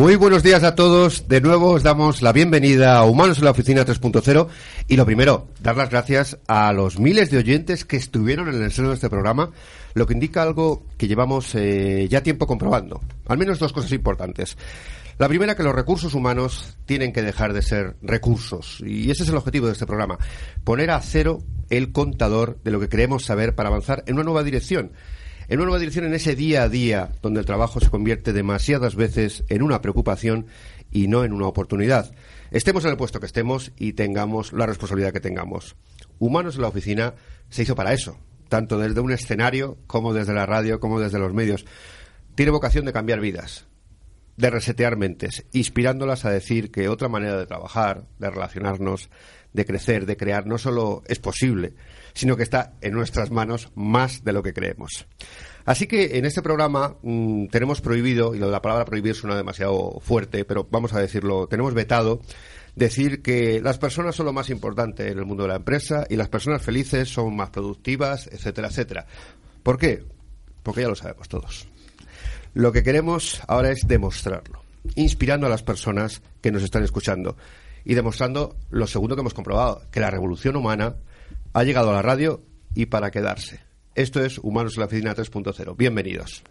Muy buenos días a todos. De nuevo os damos la bienvenida a Humanos en la Oficina 3.0. Y lo primero, dar las gracias a los miles de oyentes que estuvieron en el seno de este programa, lo que indica algo que llevamos eh, ya tiempo comprobando. Al menos dos cosas importantes. La primera, que los recursos humanos tienen que dejar de ser recursos. Y ese es el objetivo de este programa. Poner a cero el contador de lo que queremos saber para avanzar en una nueva dirección en una nueva dirección en ese día a día donde el trabajo se convierte demasiadas veces en una preocupación y no en una oportunidad. Estemos en el puesto que estemos y tengamos la responsabilidad que tengamos. Humanos en la oficina se hizo para eso, tanto desde un escenario como desde la radio como desde los medios. Tiene vocación de cambiar vidas, de resetear mentes, inspirándolas a decir que otra manera de trabajar, de relacionarnos, de crecer, de crear, no solo es posible, sino que está en nuestras manos más de lo que creemos. Así que en este programa mm, tenemos prohibido, y lo de la palabra prohibir suena demasiado fuerte, pero vamos a decirlo, tenemos vetado decir que las personas son lo más importante en el mundo de la empresa y las personas felices son más productivas, etcétera, etcétera. ¿Por qué? Porque ya lo sabemos todos. Lo que queremos ahora es demostrarlo, inspirando a las personas que nos están escuchando y demostrando lo segundo que hemos comprobado, que la revolución humana ha llegado a la radio y para quedarse. Esto es Humanos en la Oficina 3.0. Bienvenidos.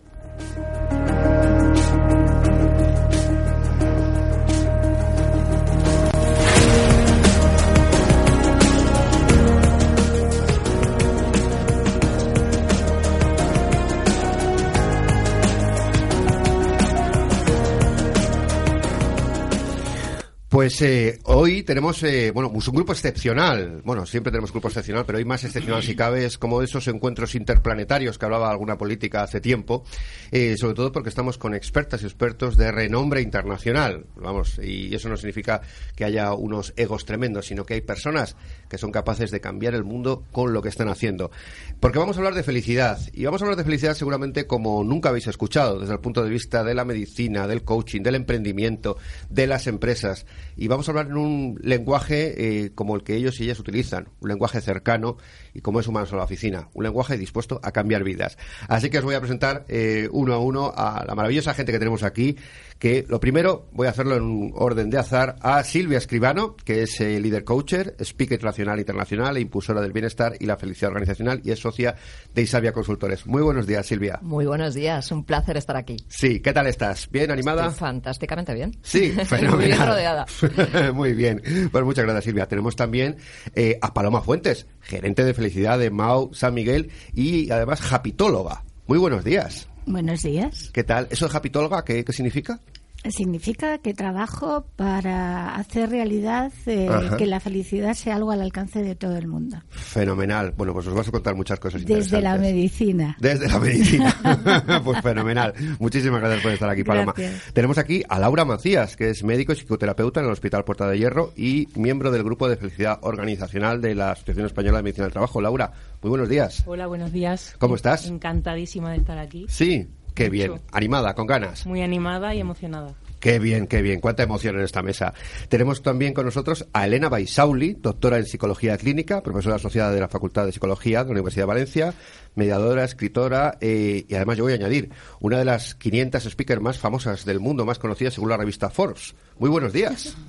Pues eh, hoy tenemos, eh, bueno, un grupo excepcional. Bueno, siempre tenemos grupo excepcional, pero hoy más excepcional si cabe es como esos encuentros interplanetarios que hablaba alguna política hace tiempo, eh, sobre todo porque estamos con expertas y expertos de renombre internacional. Vamos, y eso no significa que haya unos egos tremendos, sino que hay personas que son capaces de cambiar el mundo con lo que están haciendo. Porque vamos a hablar de felicidad, y vamos a hablar de felicidad seguramente como nunca habéis escuchado, desde el punto de vista de la medicina, del coaching, del emprendimiento, de las empresas y vamos a hablar en un lenguaje eh, como el que ellos y ellas utilizan, un lenguaje cercano y como es Humanos a la Oficina, un lenguaje dispuesto a cambiar vidas. Así que os voy a presentar eh, uno a uno a la maravillosa gente que tenemos aquí, que lo primero voy a hacerlo en un orden de azar a Silvia Escribano, que es eh, líder coacher, speaker nacional internacional e impulsora del bienestar y la felicidad organizacional y es socia de Isabia Consultores. Muy buenos días, Silvia. Muy buenos días, un placer estar aquí. Sí, ¿qué tal estás? ¿Bien, animada? fantásticamente bien. Sí, fenomenal. Muy bien rodeada. Muy bien. Pues muchas gracias, Silvia. Tenemos también eh, a Paloma Fuentes, gerente de felicidad de Mau San Miguel y además japitóloga. Muy buenos días. Buenos días. ¿Qué tal? ¿Eso de japitóloga qué, qué significa? Significa que trabajo para hacer realidad eh, que la felicidad sea algo al alcance de todo el mundo. Fenomenal. Bueno, pues os vas a contar muchas cosas Desde la medicina. Desde la medicina. pues fenomenal. Muchísimas gracias por estar aquí, Paloma. Tenemos aquí a Laura Macías, que es médico y psicoterapeuta en el Hospital Puerta de Hierro y miembro del Grupo de Felicidad Organizacional de la Asociación Española de Medicina del Trabajo. Laura, muy buenos días. Hola, buenos días. ¿Cómo estás? Encantadísima de estar aquí. Sí, Qué bien, animada, con ganas. Muy animada y emocionada. Qué bien, qué bien. Cuánta emoción en esta mesa. Tenemos también con nosotros a Elena Baisauli, doctora en Psicología Clínica, profesora asociada de la Facultad de Psicología de la Universidad de Valencia, mediadora, escritora eh, y además yo voy a añadir una de las 500 speakers más famosas del mundo, más conocidas según la revista Forbes. Muy buenos días.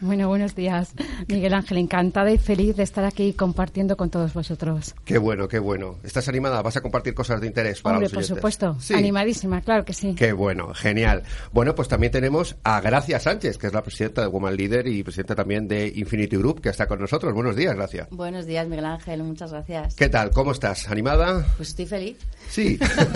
Bueno, buenos días, Miguel Ángel. Encantada y feliz de estar aquí compartiendo con todos vosotros. Qué bueno, qué bueno. ¿Estás animada? ¿Vas a compartir cosas de interés para Hombre, los por oyentes? supuesto. Animadísima, claro que sí. Qué bueno, genial. Bueno, pues también tenemos a Gracia Sánchez, que es la presidenta de Woman Leader y presidenta también de Infinity Group, que está con nosotros. Buenos días, Gracia. Buenos días, Miguel Ángel. Muchas gracias. ¿Qué tal? ¿Cómo estás? ¿Animada? Pues estoy feliz. Sí.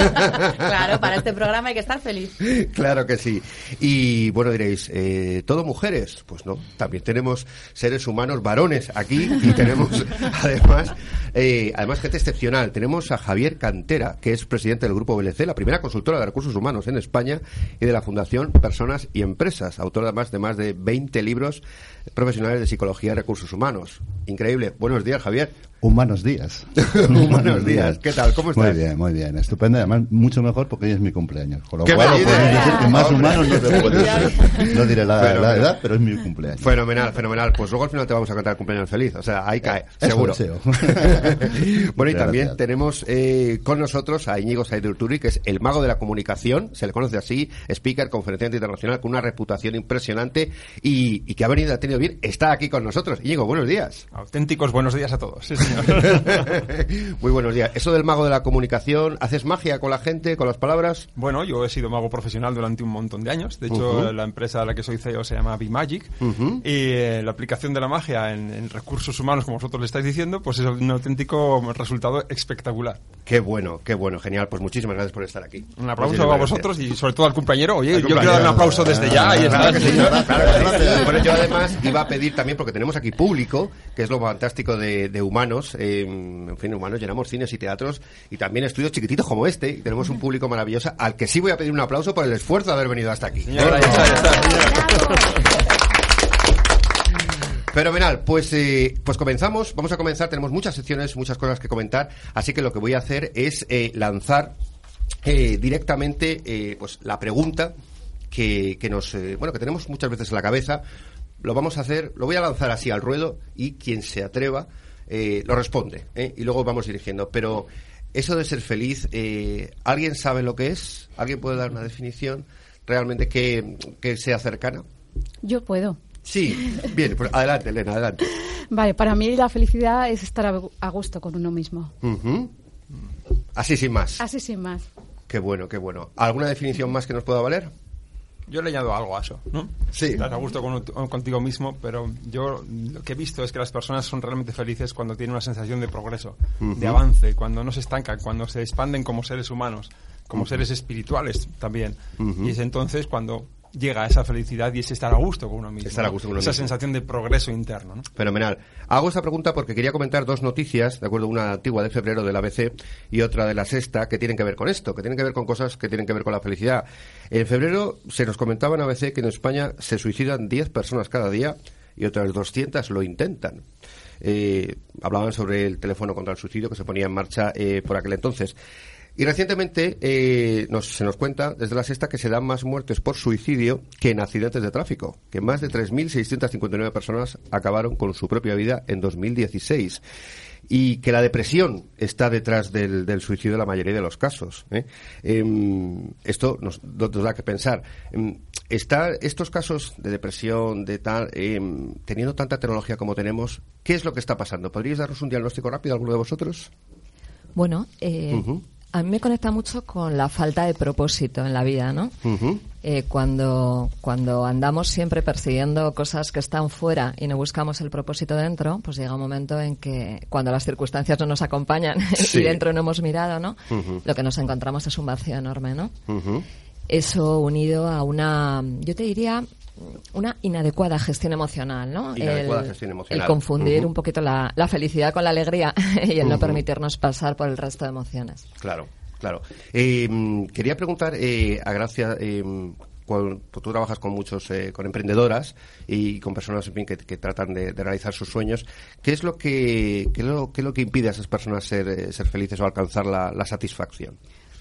claro, para este programa hay que estar feliz. Claro que sí. Y bueno, diréis, eh, ¿todo mujeres? Pues no, también tenemos seres humanos varones aquí y tenemos además, eh, además gente excepcional. Tenemos a Javier Cantera, que es presidente del Grupo BLC, la primera consultora de recursos humanos en España y de la Fundación Personas y Empresas, autor además de más de 20 libros profesionales de psicología y recursos humanos. Increíble. Buenos días, Javier. Humanos días. Buenos días. ¿Qué tal? ¿Cómo estás? Muy bien, muy bien. Estupendo. Además, mucho mejor porque hoy es mi cumpleaños. Con lo ¿Qué cual, podemos decir que más humanos no se puede ser. No diré la, la edad, pero es mi cumpleaños. Fenomenal, fenomenal. Pues luego al final te vamos a cantar el cumpleaños feliz. O sea, ahí cae, seguro. bueno, y también tenemos eh, con nosotros a Íñigo Saidurturi, que es el mago de la comunicación, se le conoce así, speaker, conferenciante internacional, con una reputación impresionante y, y que ha venido, ha está aquí con nosotros. Íñigo, buenos días. Auténticos buenos días a todos. Sí, señor. Muy buenos días. Eso del mago de la comunicación, ¿haces magia con la gente, con las palabras? bueno, yo he sido mago profesional durante un montón de años. De hecho, la empresa a la que soy CEO se llama BeMagic. Ujú. Y eh, la aplicación de la magia en, en recursos humanos, como vosotros le estáis diciendo, pues es un auténtico resultado espectacular. Qué bueno, qué bueno, genial. Pues muchísimas gracias por estar aquí. Un aplauso Muchísimas a gracias. vosotros y sobre todo al compañero. Oye, Al yo quiero dar un aplauso desde ya. Y Claro está. claro. Bueno, yo además iba a pedir también, porque tenemos aquí público, que es lo fantástico de, de humanos, eh, en fin, humanos, llenamos cines y teatros y también estudios chiquititos como este, y tenemos un público maravilloso al que sí voy a pedir un aplauso por el esfuerzo de haber venido hasta aquí. Señora, está, está. Fenomenal, pues, eh, pues comenzamos, vamos a comenzar, tenemos muchas secciones, muchas cosas que comentar, así que lo que voy a hacer es eh, lanzar eh, directamente pues la pregunta que, que nos bueno que tenemos muchas veces en la cabeza lo vamos a hacer lo voy a lanzar así al ruedo y quien se atreva eh, lo responde ¿eh? y luego vamos dirigiendo pero eso de ser feliz eh, alguien sabe lo que es alguien puede dar una definición realmente que, que sea cercana Yo puedo. sí bien pues adelante Elena adelante Vale, para mí la felicidad es estar a gusto con uno mismo. Así sin más Así sin más. qué bueno qué bueno alguna definición más que nos pueda valer Yo le añado algo a eso, ¿no? Sí. Estás a gusto con- contigo mismo, pero yo lo que he visto es que las personas son realmente felices cuando tienen una sensación de progreso, de avance, cuando no se estancan, cuando se expanden como seres humanos, como seres espirituales también. Y es entonces cuando llega esa felicidad y es estar a gusto con uno mismo. Estar a gusto con uno Esa mismo. sensación de progreso interno, ¿no? Fenomenal. Hago esta pregunta porque quería comentar dos noticias, de acuerdo, una antigua de febrero de la ABC y otra de la sexta, que tienen que ver con esto, que tienen que ver con cosas que tienen que ver con la felicidad. En febrero se nos comentaba en ABC que en España se suicidan 10 personas cada día y otras 200 lo intentan. Eh, hablaban sobre el teléfono contra el suicidio que se ponía en marcha eh, por aquel entonces. Y recientemente eh, nos- se nos cuenta desde la sexta que se dan más muertes por suicidio que en accidentes de tráfico, que más de 3.659 personas acabaron con su propia vida en 2016 y que la depresión está detrás del, del suicidio en la mayoría de los casos. ¿eh? Em, esto nos, nos da que pensar. Em, ¿Está estos casos de depresión, de tal, em, teniendo tanta tecnología como tenemos, qué es lo que está pasando? ¿Podríais darnos un diagnóstico rápido alguno de vosotros? Bueno, eh. A mí me conecta mucho con la falta de propósito en la vida, ¿no? Eh, cuando, cuando andamos siempre persiguiendo cosas que están fuera y no buscamos el propósito dentro, pues llega un momento en que cuando las circunstancias no nos acompañan Sí. y dentro no hemos mirado, ¿no? Lo que nos encontramos es un vacío enorme, ¿no? Eso unido a una, yo te diría, una inadecuada gestión emocional, ¿no? Inadecuada el, gestión emocional. el confundir un poquito la, la felicidad con la alegría y el no permitirnos pasar por el resto de emociones. Claro, claro. Eh, mm, quería preguntar eh, a Gracia, eh, cuando tú trabajas con muchos, eh, con emprendedoras y con personas en fin, que, que tratan de, de realizar sus sueños, ¿qué es lo que, qué es lo, qué es lo que impide a esas personas ser, eh, ser felices o alcanzar la, la satisfacción?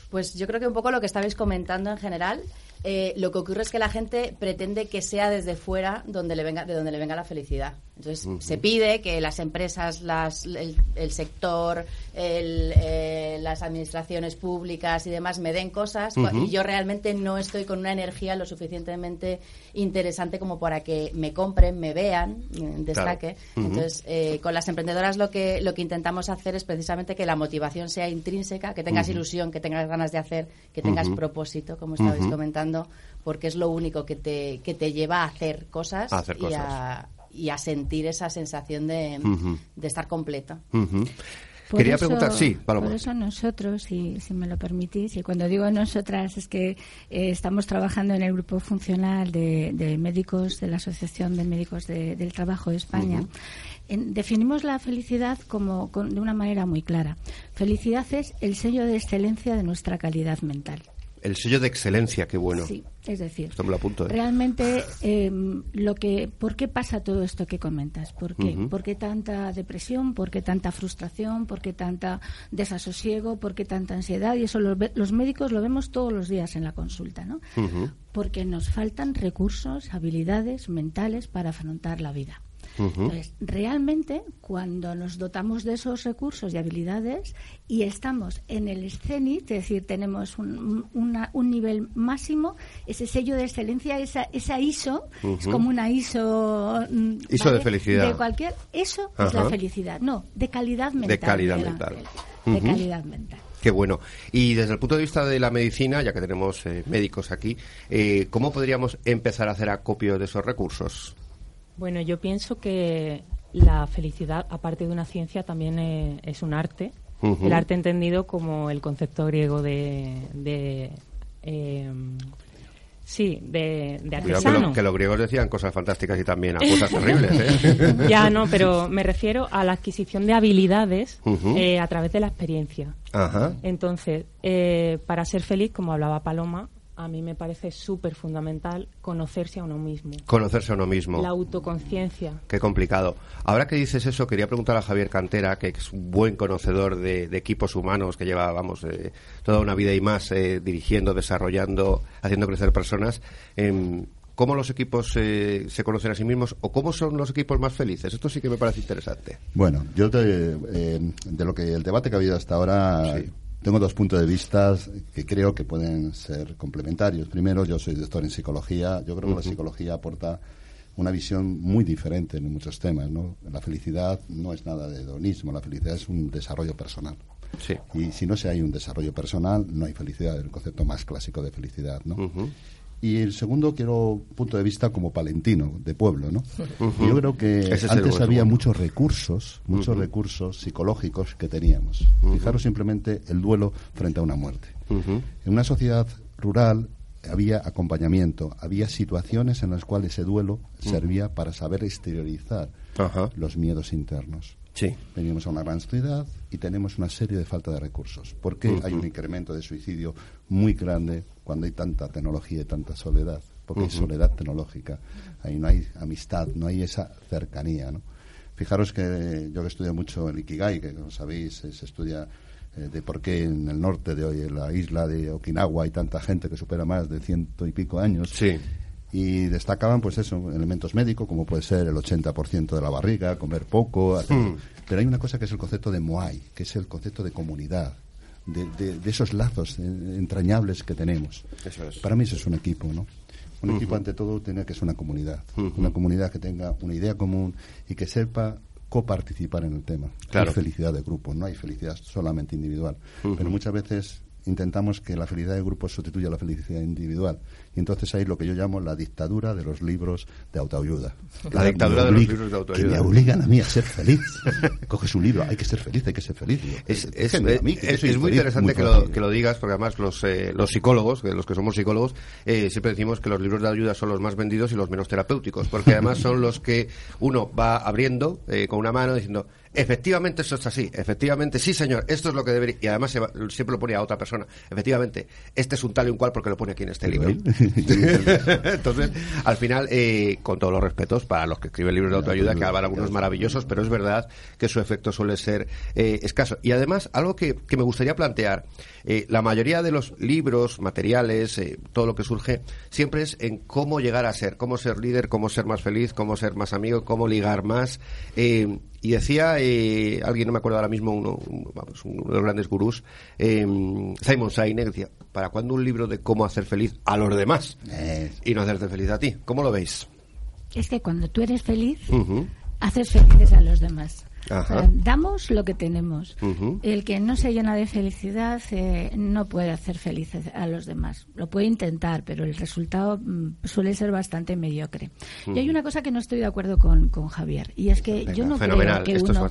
Pues yo creo que un poco lo que estabais comentando en general, eh, lo que ocurre es que la gente pretende que sea desde fuera donde le venga, de donde le venga la felicidad. Entonces, se pide que las empresas, las, el, sector, eh, las administraciones públicas y demás me den cosas y yo realmente no estoy con una energía lo suficientemente interesante como para que me compren, me vean, destaque. Entonces, eh, con las emprendedoras lo que, lo que intentamos hacer es precisamente que la motivación sea intrínseca, que tengas ilusión, que tengas ganas de hacer, que tengas propósito, como estabais comentando, porque es lo único que te, que te lleva a hacer cosas, y a y a sentir esa sensación de, estar completa. Quería preguntar, sí, Paloma. Por eso nosotros, si, si me lo permitís, y cuando digo nosotras es que eh, estamos trabajando en el grupo funcional de, médicos de la Asociación de Médicos del Trabajo de España, definimos la felicidad como de una manera muy clara. Felicidad es el sello de excelencia de nuestra calidad mental. El sello de excelencia, qué bueno. Sí, es decir, esto me lo apunto, ¿eh? realmente em, lo que, ¿por qué pasa todo esto que comentas? ¿Por qué? ¿Por qué tanta depresión? ¿Por qué tanta frustración? ¿Por qué tanta desasosiego? ¿Por qué tanta ansiedad? Y eso los, los médicos lo vemos todos los días en la consulta, ¿no? Porque nos faltan recursos, habilidades mentales para afrontar la vida. Entonces, realmente, cuando nos dotamos de esos recursos y habilidades y estamos en el escenit, es decir, tenemos un, un nivel máximo, ese sello de excelencia, esa, esa ISO, es como una ISO... Mm, de felicidad. De cualquier... Eso es la felicidad. No, de calidad mental. De calidad mental. De calidad mental. Qué bueno. Y desde el punto de vista de la medicina, ya que tenemos eh, médicos aquí, eh, ¿cómo podríamos empezar a hacer acopio de esos recursos? Bueno, yo pienso que la felicidad, aparte de una ciencia, también es, un arte. El arte entendido como el concepto griego de, em, sí, de, artesano. Que, los griegos decían cosas fantásticas y también cosas terribles. ¿eh? Ya, no, pero me refiero a la adquisición de habilidades eh, a través de la experiencia. Entonces, eh, para ser feliz, como hablaba Paloma, a mí me parece súper fundamental conocerse a uno mismo. Conocerse a uno mismo. La autoconciencia. Qué complicado. Ahora que dices eso, quería preguntar a Javier Cantera, que es un buen conocedor de, equipos humanos, que lleva, vamos, eh, toda una vida y más eh, dirigiendo, desarrollando, haciendo crecer personas. Em, ¿Cómo los equipos eh, se conocen a sí mismos o cómo son los equipos más felices? Esto sí que me parece interesante. Bueno, yo de lo que el debate que ha habido hasta ahora, tengo dos puntos de vista que creo que pueden ser complementarios. Primero, yo soy doctor en psicología. Yo creo que la psicología aporta una visión muy diferente en muchos temas. ¿no? La felicidad no es nada de hedonismo, la felicidad es un desarrollo personal. Sí. Y si no se hay un desarrollo personal, no hay felicidad, el concepto más clásico de felicidad. ¿no? Y el segundo, quiero punto de vista como palentino, de pueblo, ¿no? Yo creo que antes había muchos recursos, muchos recursos psicológicos que teníamos. Fijaros simplemente el duelo frente a una muerte. En una sociedad rural había acompañamiento, había situaciones en las cuales ese duelo servía para saber exteriorizar los miedos internos. Sí. Venimos a una gran ciudad y tenemos una serie de falta de recursos. ¿Por qué hay un incremento de suicidio muy grande cuando hay tanta tecnología y tanta soledad? Porque hay soledad tecnológica. Ahí no hay amistad, no hay esa cercanía, ¿no? Fijaros que yo que estudio mucho el Ikigai, que como sabéis se estudia eh, de por qué en el norte de hoy, en la isla de Okinawa, hay tanta gente que supera más de ciento y pico años. Sí y destacaban pues eso, elementos médicos como puede ser el 80% de la barriga, comer poco, hmm. pero hay una cosa que es el concepto de Moai, que es el concepto de comunidad, de, de, esos lazos entrañables que tenemos. Para mí eso es un equipo, ¿no? Un equipo ante todo tiene que ser una comunidad, una comunidad que tenga una idea común y que sepa coparticipar en el tema. Hay felicidad de grupo, no hay felicidad solamente individual, pero muchas veces intentamos que la felicidad de grupo sustituya la felicidad individual. Y entonces hay lo que yo llamo la dictadura de los libros de autoayuda. La dictadura de los libros de autoayuda. Que me obligan a mí a ser feliz. Coges un libro, hay que ser feliz, hay que ser feliz. es, es, muy interesante que, lo, que, lo, digas, porque además los, eh, los psicólogos, los que somos psicólogos, eh, siempre decimos que los libros de ayuda son los más vendidos y los menos terapéuticos, porque además son los que uno va abriendo eh, con una mano diciendo efectivamente eso es así, efectivamente, sí señor, esto es lo que debería, y además siempre lo pone a otra persona, efectivamente, este es un tal y un cual porque lo pone aquí en este libro. Entonces, al final, eh, con todos los respetos para los que escriben libros de autoayuda, que habrá algunos maravillosos, pero es verdad que su efecto suele ser eh, escaso. Y además, algo que, que me gustaría plantear, eh, la mayoría de los libros, materiales, todo lo que surge, siempre es en cómo llegar a ser, cómo ser líder, cómo ser más feliz, cómo ser más amigo, cómo ligar más. Y decía alguien, no me acuerdo ahora mismo, uno, uno de los grandes gurús, Simon Sinek, decía, ¿para cuándo un libro de cómo hacer feliz a los demás y no hacerte feliz a ti? ¿Cómo lo veis? Es que cuando tú eres feliz, haces felices a los demás damos lo que tenemos. El que no se llena de felicidad eh, no puede hacer felices a los demás. Lo puede intentar, pero el resultado mm, suele ser bastante mediocre. Y hay una cosa que no estoy de acuerdo con, con Javier, y es que yo no creo que uno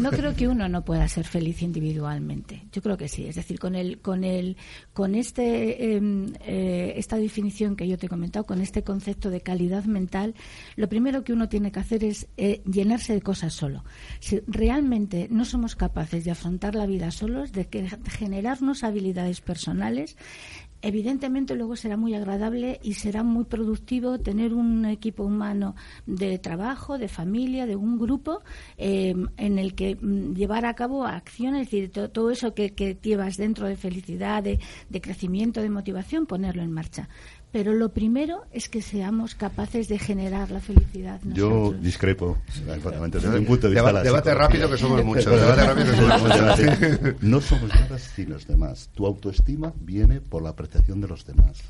no creo que uno no pueda ser feliz individualmente. Yo creo que sí. Es decir, con el con el con este em, eh, esta definición que yo te he comentado, con este concepto de calidad mental, lo primero que uno tiene que hacer es eh, llenarse de cosas solo si realmente no somos capaces de afrontar la vida solos, de generarnos habilidades personales, evidentemente luego será muy agradable y será muy productivo tener un equipo humano de trabajo, de familia, de un grupo em, en el que mm, llevar a cabo acciones, es decir, todo, eso que, llevas dentro de felicidad, de, crecimiento, de motivación, ponerlo en marcha pero lo primero es que seamos capaces de generar la felicidad. Yo discrepo, desde un punto de vista Debate rápido que somos muchos. debate rápido que somos muchos. No somos nada sin los demás. Tu autoestima viene por la apreciación de los demás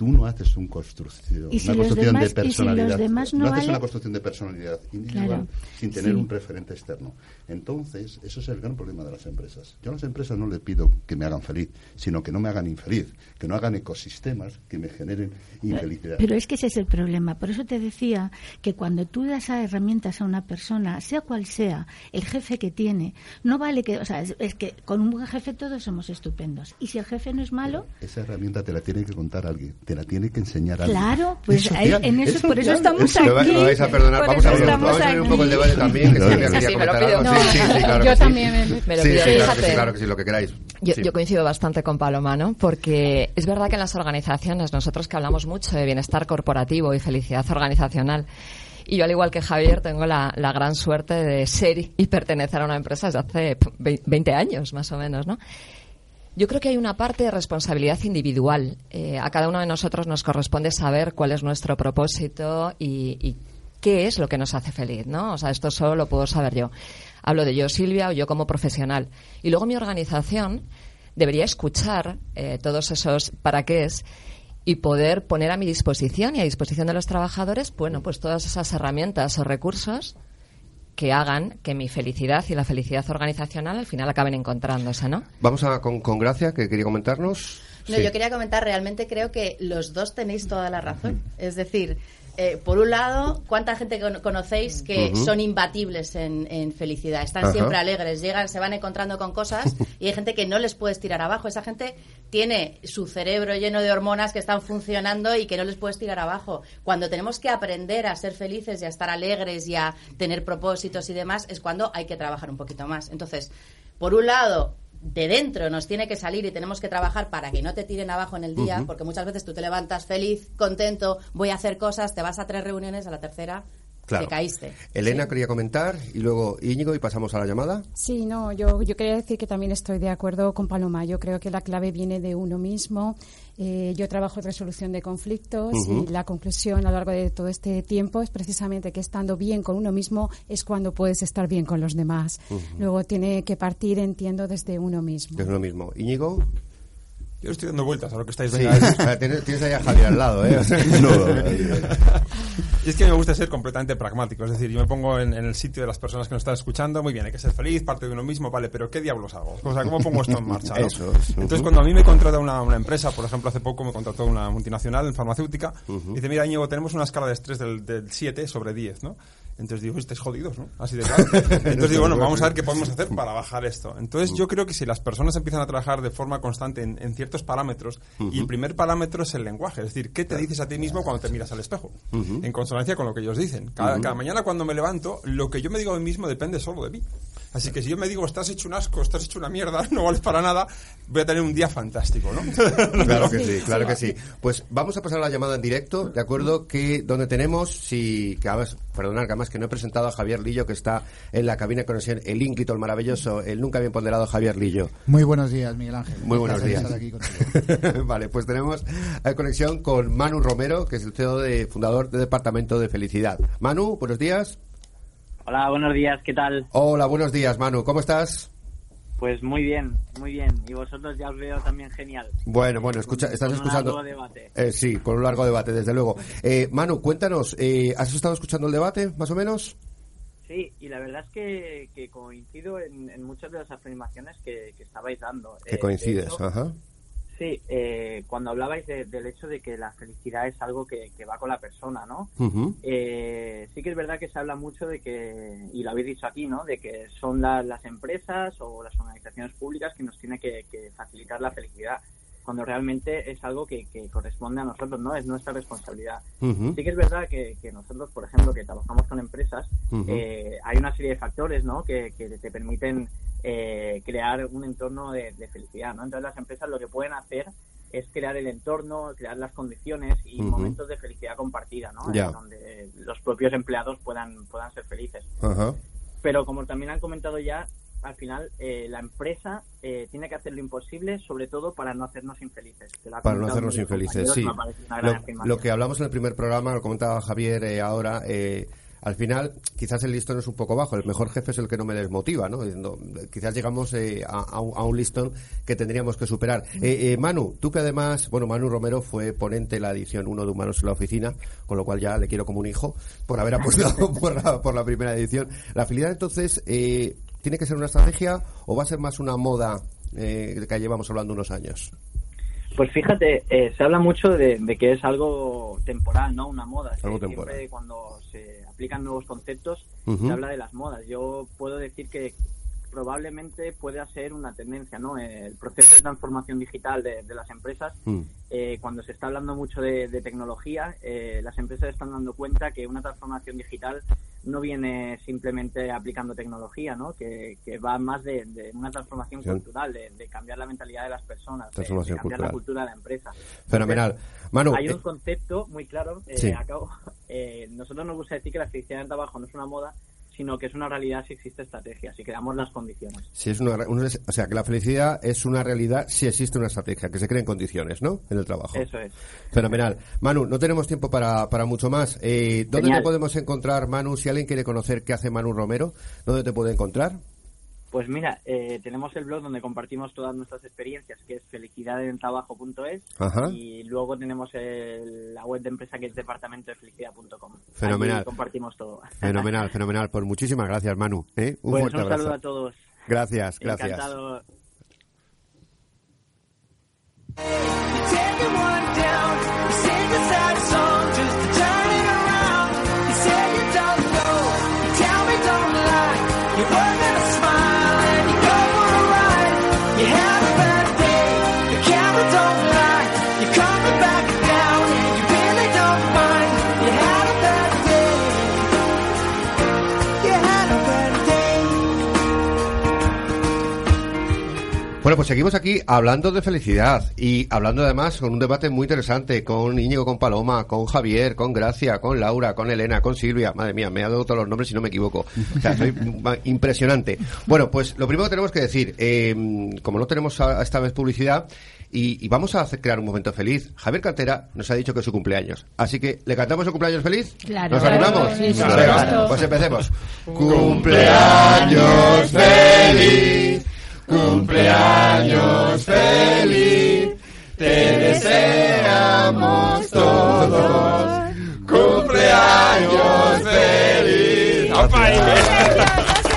tú no haces un construcción, una construcción de personalidad. no, haces una construcción de personalidad individual sin tener un referente externo. Entonces, eso es el gran problema de las empresas. Yo a las empresas no le pido que me hagan feliz, sino que no me hagan infeliz, que no hagan ecosistemas que me generen infelicidad. Pero es que ese es el problema. Por eso te decía que cuando tú das herramientas a una persona, sea cual sea el jefe que tiene, no vale que, o sea, es, que con un buen jefe todos somos estupendos. Y si el jefe no es malo, esa herramienta te la tiene que contar alguien te la tiene que enseñar a Claro, pues en eso, por eso estamos aquí. Lo vais a perdonar. Vamos a, ver, vamos a ver un poco el debate también. Que sí, sí, me lo pido. Sí, sí, claro yo también me, me lo pido. Claro que sí, lo que queráis. Yo, yo, coincido bastante con Paloma, ¿no? Porque es verdad que en las organizaciones, nosotros que hablamos mucho de bienestar corporativo y felicidad organizacional, y yo, al igual que Javier, tengo la, la, gran suerte de ser y pertenecer a una empresa desde hace 20 años, más o menos, ¿no? Yo creo que hay una parte de responsabilidad individual. Eh, a cada uno de nosotros nos corresponde saber cuál es nuestro propósito y, qué es lo que nos hace feliz, ¿no? O sea, esto solo lo puedo saber yo. Hablo de yo, Silvia, o yo como profesional. Y luego mi organización debería escuchar eh, todos esos para qué es y poder poner a mi disposición y a disposición de los trabajadores, bueno, pues todas esas herramientas o recursos que hagan que mi felicidad y la felicidad organizacional al final acaben encontrándose, ¿no? Vamos a con, con Gracia, que quería comentarnos. No, yo quería comentar, realmente creo que los dos tenéis toda la razón. Es decir, eh, por un lado, ¿cuánta gente conocéis que son imbatibles en, felicidad? Están siempre alegres, llegan, se van encontrando con cosas y hay gente que no les puedes tirar abajo. Esa gente tiene su cerebro lleno de hormonas que están funcionando y que no les puedes tirar abajo. Cuando tenemos que aprender a ser felices y a estar alegres y a tener propósitos y demás, es cuando hay que trabajar un poquito más. Entonces, por un lado, de dentro nos tiene que salir y tenemos que trabajar para que no te tiren abajo en el día, porque muchas veces tú te levantas feliz, contento, voy a hacer cosas, te vas a tres reuniones, a la tercera caíste. Elena quería comentar y luego Íñigo y pasamos a la llamada. Sí, no, yo, yo quería decir que también estoy de acuerdo con Paloma. Yo creo que la clave viene de uno mismo eh, yo trabajo en resolución de conflictos y la conclusión a lo largo de todo este tiempo es precisamente que estando bien con uno mismo es cuando puedes estar bien con los demás. Luego tiene que partir, entiendo, desde uno mismo. Desde uno mismo. Íñigo. Yo estoy dando vueltas a lo que estáis viendo. tienes, tienes, ahí a Javier al lado, ¿eh? y es que me gusta ser completamente pragmático. Es decir, yo me pongo en, el sitio de las personas que nos están escuchando. Muy bien, hay que ser feliz, parte de uno mismo, vale, pero ¿qué diablos hago? O sea, ¿cómo pongo esto en marcha? Entonces, cuando a mí me contrata una, una, empresa, por ejemplo, hace poco me contrató una multinacional en farmacéutica, y dice, mira, Íñigo, tenemos una escala de estrés del, del 7 sobre 10, ¿no? Entonces digo, estáis jodidos, ¿no? Así de claro. Entonces digo, bueno, vamos a ver qué podemos hacer para bajar esto. Entonces yo creo que si las personas empiezan a trabajar de forma constante en, ciertos parámetros, y el primer parámetro es el lenguaje, es decir, ¿qué te dices a ti mismo cuando te miras al espejo? En consonancia con lo que ellos dicen. Cada, cada mañana cuando me levanto, lo que yo me digo a mí mismo depende solo de mí. Así que si yo me digo, estás hecho un asco, estás hecho una mierda, no vales para nada, voy a tener un día fantástico, ¿no? claro que sí, claro que sí. Pues vamos a pasar a la llamada en directo, ¿de acuerdo? Que donde tenemos, si, que además, perdonad, que además que no he presentado a Javier Lillo, que está en la cabina de conexión, el ínclito, el maravilloso, el nunca bien ponderado Javier Lillo. Muy buenos días, Miguel Ángel. Muy buenos días. vale, pues tenemos eh, conexión con Manu Romero, que es el CEO de, fundador del Departamento de Felicidad. Manu, buenos días. Hola, buenos días, ¿qué tal? Hola, buenos días, Manu, ¿cómo estás? Pues muy bien, muy bien. Y vosotros ya os veo también genial. Bueno, bueno, escucha, estás escuchando. Un largo debate. Eh, sí, con un largo debate, desde luego. Eh, Manu, cuéntanos, eh, ¿has estado escuchando el debate, más o menos? Sí, y la verdad es que, coincido en, muchas de las afirmaciones que, estabais dando. Que coincides, ajá. Sí, eh, cuando hablabais del hecho de que la felicidad es algo que, va con la persona, ¿no? Eh, sí que es verdad que se habla mucho de que, y lo habéis dicho aquí, ¿no? De que son las empresas o las organizaciones públicas que nos tienen que, facilitar la felicidad, cuando realmente es algo que, corresponde a nosotros, ¿no? Es nuestra responsabilidad. Sí que es verdad que, nosotros, por ejemplo, que trabajamos con empresas, eh, hay una serie de factores, ¿no? Que, te permiten eh, crear un entorno de, felicidad, ¿no? Entonces las empresas lo que pueden hacer es crear el entorno, crear las condiciones y momentos de felicidad compartida, ¿no? Donde los propios empleados puedan, puedan ser felices. Pero como también han comentado ya, al final eh, la empresa eh, tiene que hacer lo imposible, sobre todo para no hacernos infelices. Para no hacernos infelices, sí. Lo, lo, que hablamos en el primer programa, lo comentaba Javier ahora, al final quizás el listón es un poco bajo. El mejor jefe es el que no me desmotiva, ¿no? quizás llegamos eh, a, un listón que tendríamos que superar. Eh, eh, Manu, tú que además, bueno, Manu Romero fue ponente de la edición 1 de Humanos en la Oficina, con lo cual ya le quiero como un hijo por haber apostado por la, primera edición. ¿La felicidad entonces tiene que ser una estrategia o va a ser más una moda de que llevamos hablando unos años? Pues fíjate, se habla mucho de, que es algo temporal, ¿no? Una moda. Algo temporal. Siempre cuando se aplican nuevos conceptos, se habla de las modas. Yo puedo decir que probablemente pueda ser una tendencia, ¿no? El proceso de transformación digital de, las empresas, mm. eh, cuando se está hablando mucho de, tecnología, eh, las empresas están dando cuenta que una transformación digital no viene simplemente aplicando tecnología, ¿no? Que, va más de, una transformación cultural, de, cambiar la mentalidad de las personas, de, cambiar la cultura de la empresa. Fenomenal. hay un eh, concepto muy claro. acabo, nosotros nos gusta decir que la felicidad en trabajo no es una moda, sino que es una realidad si existe estrategia, si creamos las condiciones. Si es una, o sea, que la felicidad es una realidad si existe una estrategia, que se creen condiciones, ¿no? En el trabajo. Eso es. Fenomenal. Manu, no tenemos tiempo para, para mucho más. Eh, ¿Dónde te podemos encontrar, Manu? Si alguien quiere conocer qué hace Manu Romero, ¿dónde te puede encontrar? Pues mira, eh, tenemos el blog donde compartimos todas nuestras experiencias, que es felicidadeneltrabajo.es, y luego tenemos la web de empresa que es departamentodefelicidad.com. Fenomenal. compartimos todo. Fenomenal, fenomenal. Pues muchísimas gracias, Manu. ¿eh? Un pues un saludo a todos. Gracias, gracias. Encantado. Bueno, pues seguimos aquí hablando de felicidad y hablando además con un debate muy interesante con Íñigo, con Paloma, con Javier, con Gracia, con Laura, con Elena, con Silvia. Madre mía, me ha dado todos los nombres si no me equivoco. O sea, soy impresionante. Bueno, pues lo primero que tenemos que decir, eh, como no tenemos esta vez publicidad, y, vamos a hacer, crear un momento feliz. Javier Cantera nos ha dicho que es su cumpleaños. Así que, ¿le cantamos su cumpleaños feliz? Claro. ¿Nos animamos? Sí, pues empecemos. cumpleaños feliz. Cumpleaños feliz, te deseamos todos. Cumpleaños feliz.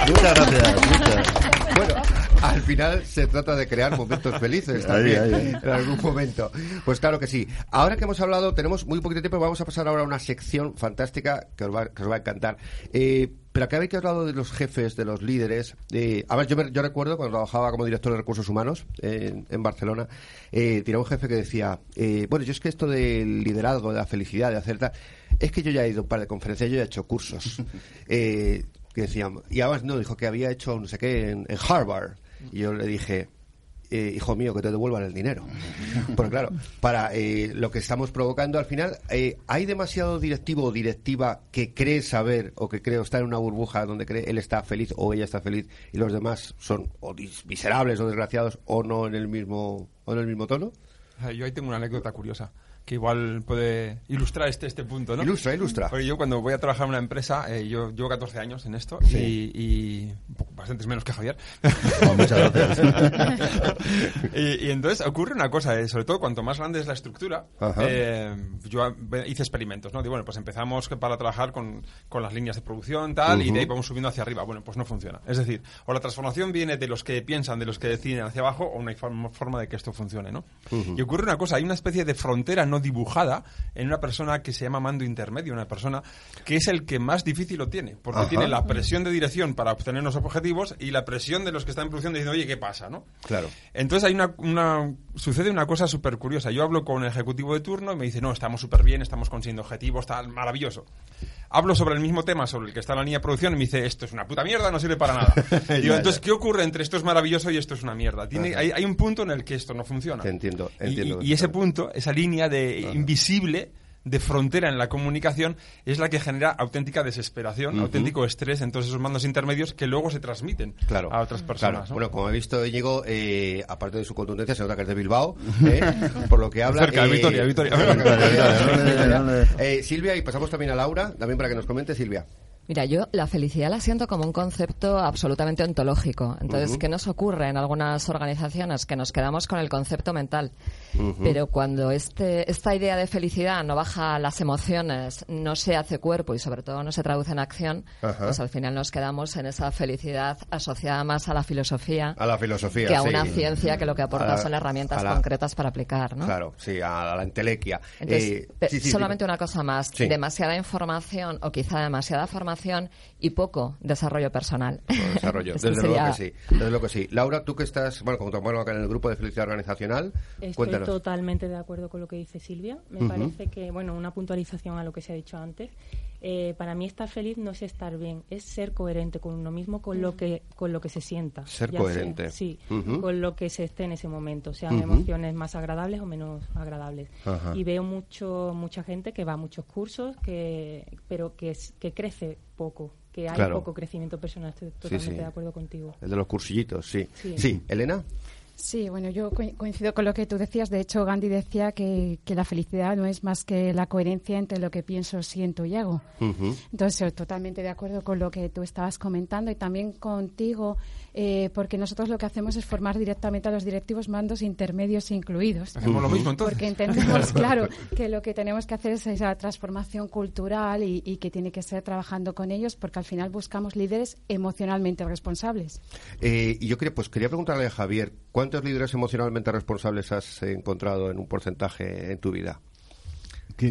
Muchas gracias. Muchas. Bueno, al final se trata de crear momentos felices también en algún momento. Pues claro que sí. Ahora que hemos hablado, tenemos muy poquito tiempo, vamos a pasar ahora a una sección fantástica que os va, que os va a encantar. Eh, pero acá habéis que hablado de los jefes, de los líderes. De, a ver, yo, yo recuerdo cuando trabajaba como director de recursos humanos en, Barcelona, eh, tenía un jefe que decía, eh, bueno, yo es que esto del liderazgo, de la felicidad, de hacer tal, es que yo ya he ido a un par de conferencias, yo ya he hecho cursos. eh, que decían, y además no, dijo que había hecho no sé qué en Harvard. Y yo le dije, eh, hijo mío, que te devuelvan el dinero. Porque claro, para eh, lo que estamos provocando al final, eh, ¿hay demasiado directivo o directiva que cree saber o que cree estar en una burbuja donde cree él está feliz o ella está feliz y los demás son o miserables o desgraciados o no en el mismo, o en el mismo tono? Yo ahí tengo una anécdota curiosa que igual puede ilustrar este, este punto, ¿no? Ilustra, ilustra. Porque yo cuando voy a trabajar en una empresa, eh, yo llevo 14 años en esto y, y bastantes menos que Javier. Oh, muchas gracias. y, entonces ocurre una cosa, eh, sobre todo cuanto más grande es la estructura, eh, yo hice experimentos, ¿no? Digo, bueno, pues empezamos para trabajar con, con las líneas de producción, tal, y de ahí vamos subiendo hacia arriba. Bueno, pues no funciona. Es decir, o la transformación viene de los que piensan, de los que deciden hacia abajo, o no hay forma de que esto funcione, ¿no? Y ocurre una cosa, hay una especie de frontera no dibujada en una persona que se llama mando intermedio, una persona que es el que más difícil lo tiene, porque tiene la presión de dirección para obtener los objetivos y la presión de los que están en producción diciendo, oye, ¿qué pasa? ¿no? Claro. Entonces hay una, sucede una cosa súper curiosa. Yo hablo con el ejecutivo de turno y me dice, no, estamos súper bien, estamos consiguiendo objetivos, está maravilloso. Hablo sobre el mismo tema sobre el que está la línea de producción y me dice, esto es una puta mierda, no sirve para nada. Digo, entonces, ¿qué ocurre entre esto es maravilloso y esto es una mierda? Tiene, hay, un punto en el que esto no funciona. entiendo, entiendo. Y, y ese punto, esa línea de invisible de frontera en la comunicación es la que genera auténtica desesperación, auténtico estrés en todos esos mandos intermedios que luego se transmiten a otras personas. Bueno, como he visto, Íñigo, eh, aparte de su contundencia, se nota que es de Bilbao, ¿eh? por lo que habla... Cerca, Victoria, Victoria. Silvia, y pasamos también a Laura, también para que nos comente, Silvia. Mira, yo la felicidad la siento como un concepto absolutamente ontológico. Entonces, ¿qué nos ocurre en algunas organizaciones? Que nos quedamos con el concepto mental. Pero cuando este, esta idea de felicidad no baja las emociones, no se hace cuerpo y sobre todo no se traduce en acción, pues al final nos quedamos en esa felicidad asociada más a la filosofía. A la filosofía, Que a una ciencia que lo que aporta son herramientas concretas para aplicar, ¿no? Claro, sí, a la entelequia. Eh, solamente una cosa más. Demasiada información o quizá demasiada formación y poco desarrollo personal. desarrollo, desde luego que sí. Desde luego que sí. Laura, tú que estás, bueno, como bueno, acá en el grupo de felicidad organizacional, Estoy totalmente de acuerdo con lo que dice Silvia. Me parece que, bueno, una puntualización a lo que se ha dicho antes. Eh, para mí estar feliz no es estar bien, es ser coherente con uno mismo, con lo que con lo que se sienta. Ser coherente. sí, con lo que se esté en ese momento, sean emociones más agradables o menos agradables. Y veo mucho mucha gente que va a muchos cursos, que pero que, que crece poco que hay poco crecimiento personal. Estoy totalmente de acuerdo contigo. El de los cursillitos, sí. Sí, Elena. Sí, bueno, yo coincido con lo que tú decías. De hecho, Gandhi decía que, la felicidad no es más que la coherencia entre lo que pienso, siento y hago. Entonces, totalmente de acuerdo con lo que tú estabas comentando y también contigo, eh, porque nosotros lo que hacemos es formar directamente a los directivos mandos intermedios incluidos. Hacemos lo mismo entonces. Porque entendemos, claro, que lo que tenemos que hacer es esa transformación cultural y, y, que tiene que ser trabajando con ellos, porque al final buscamos líderes emocionalmente responsables. Eh, y yo quería, pues quería preguntarle a Javier, ¿Cuántos líderes emocionalmente responsables has encontrado en un porcentaje en tu vida?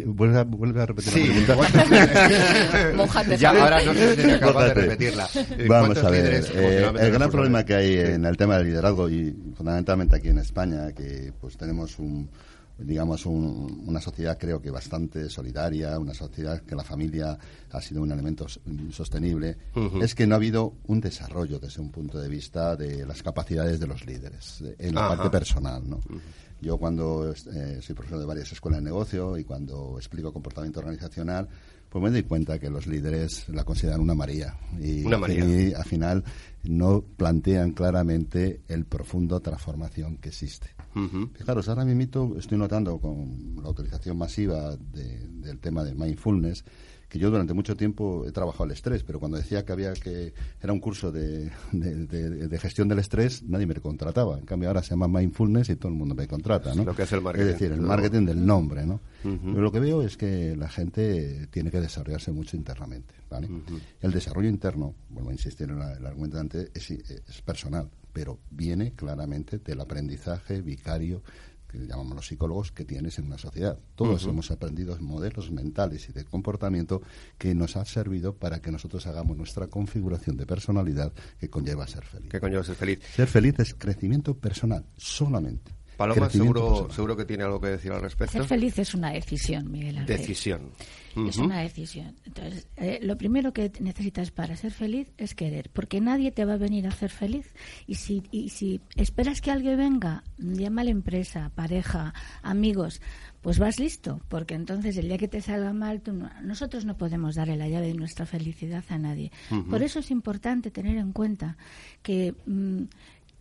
Vuelve a, vuelve a, repetir sí, la pregunta. ya, ahora no sé si acabas de repetirla. Vamos a ver. Eh, el gran problema que hay en el tema del liderazgo y fundamentalmente aquí en España, que pues tenemos un, digamos, una sociedad creo que bastante solidaria, una sociedad que la familia ha sido un elemento sostenible, es que no ha habido un desarrollo desde un punto de vista de las capacidades de los líderes, en la parte personal, ¿no? Yo cuando eh, soy profesor de varias escuelas de negocio y cuando explico comportamiento organizacional, pues me doy cuenta que los líderes la consideran una María. Y, una María. y al final no plantean claramente el profundo transformación que existe. Fijaros, ahora mismo estoy notando con la utilización masiva del tema de mindfulness que yo durante mucho tiempo he trabajado el estrés, pero cuando decía que había que era un curso de, de, gestión del estrés, nadie me contrataba. En cambio ahora se llama mindfulness y todo el mundo me contrata, ¿no? Lo que es el marketing. Es decir, el marketing del nombre, ¿no? Pero lo que veo es que la gente tiene que desarrollarse mucho internamente, ¿vale? El desarrollo interno, vuelvo a insistir en el argumento de antes, es personal, pero viene claramente del aprendizaje vicario que llamamos los psicólogos, que tienes en una sociedad. Todos hemos aprendido modelos mentales y de comportamiento que nos han servido para que nosotros hagamos nuestra configuración de personalidad que conlleva ser feliz. ¿Qué conlleva ser feliz? Ser feliz es crecimiento personal, solamente. Paloma, seguro, seguro que tiene algo que decir al respecto. Ser feliz es una decisión, Miguel Ángel. Decisión. Es una decisión. Entonces, eh, lo primero que necesitas para ser feliz es querer, porque nadie te va a venir a hacer feliz. Y si, y si esperas que alguien venga, llama a la empresa, pareja, amigos, pues vas listo, porque entonces el día que te salga mal, nosotros no podemos darle la llave de nuestra felicidad a nadie. Por eso es importante tener en cuenta que mm,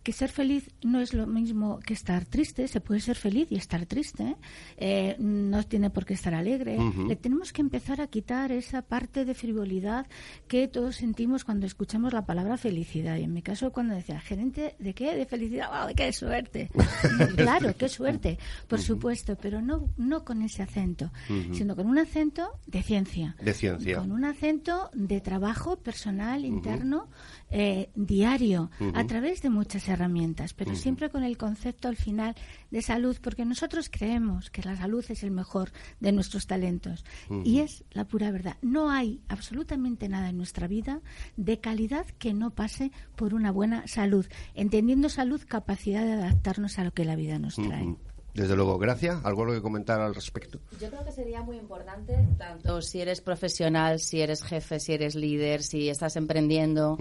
que ser feliz no es lo mismo que estar triste, se puede ser feliz y estar triste, eh, no tiene por qué estar alegre. Le tenemos que empezar a quitar esa parte de frivolidad que todos sentimos cuando escuchamos la palabra felicidad. Y en mi caso, cuando decía, gerente, ¿de qué? De felicidad, ¡wow! ¡Qué suerte! claro, qué suerte, por supuesto, pero no, no con ese acento, sino con un acento de ciencia. De ciencia. Con un acento de trabajo personal, interno, eh, diario, a través de muchas herramientas, pero siempre con el concepto al final de salud, porque nosotros creemos que la salud es el mejor de nuestros talentos. Y es la pura verdad. No hay absolutamente nada en nuestra vida de calidad que no pase por una buena salud, entendiendo salud capacidad de adaptarnos a lo que la vida nos trae. Desde luego, gracias. ¿Algo que comentar al respecto? Yo creo que sería muy importante, tanto si eres profesional, si eres jefe, si eres líder, si estás emprendiendo,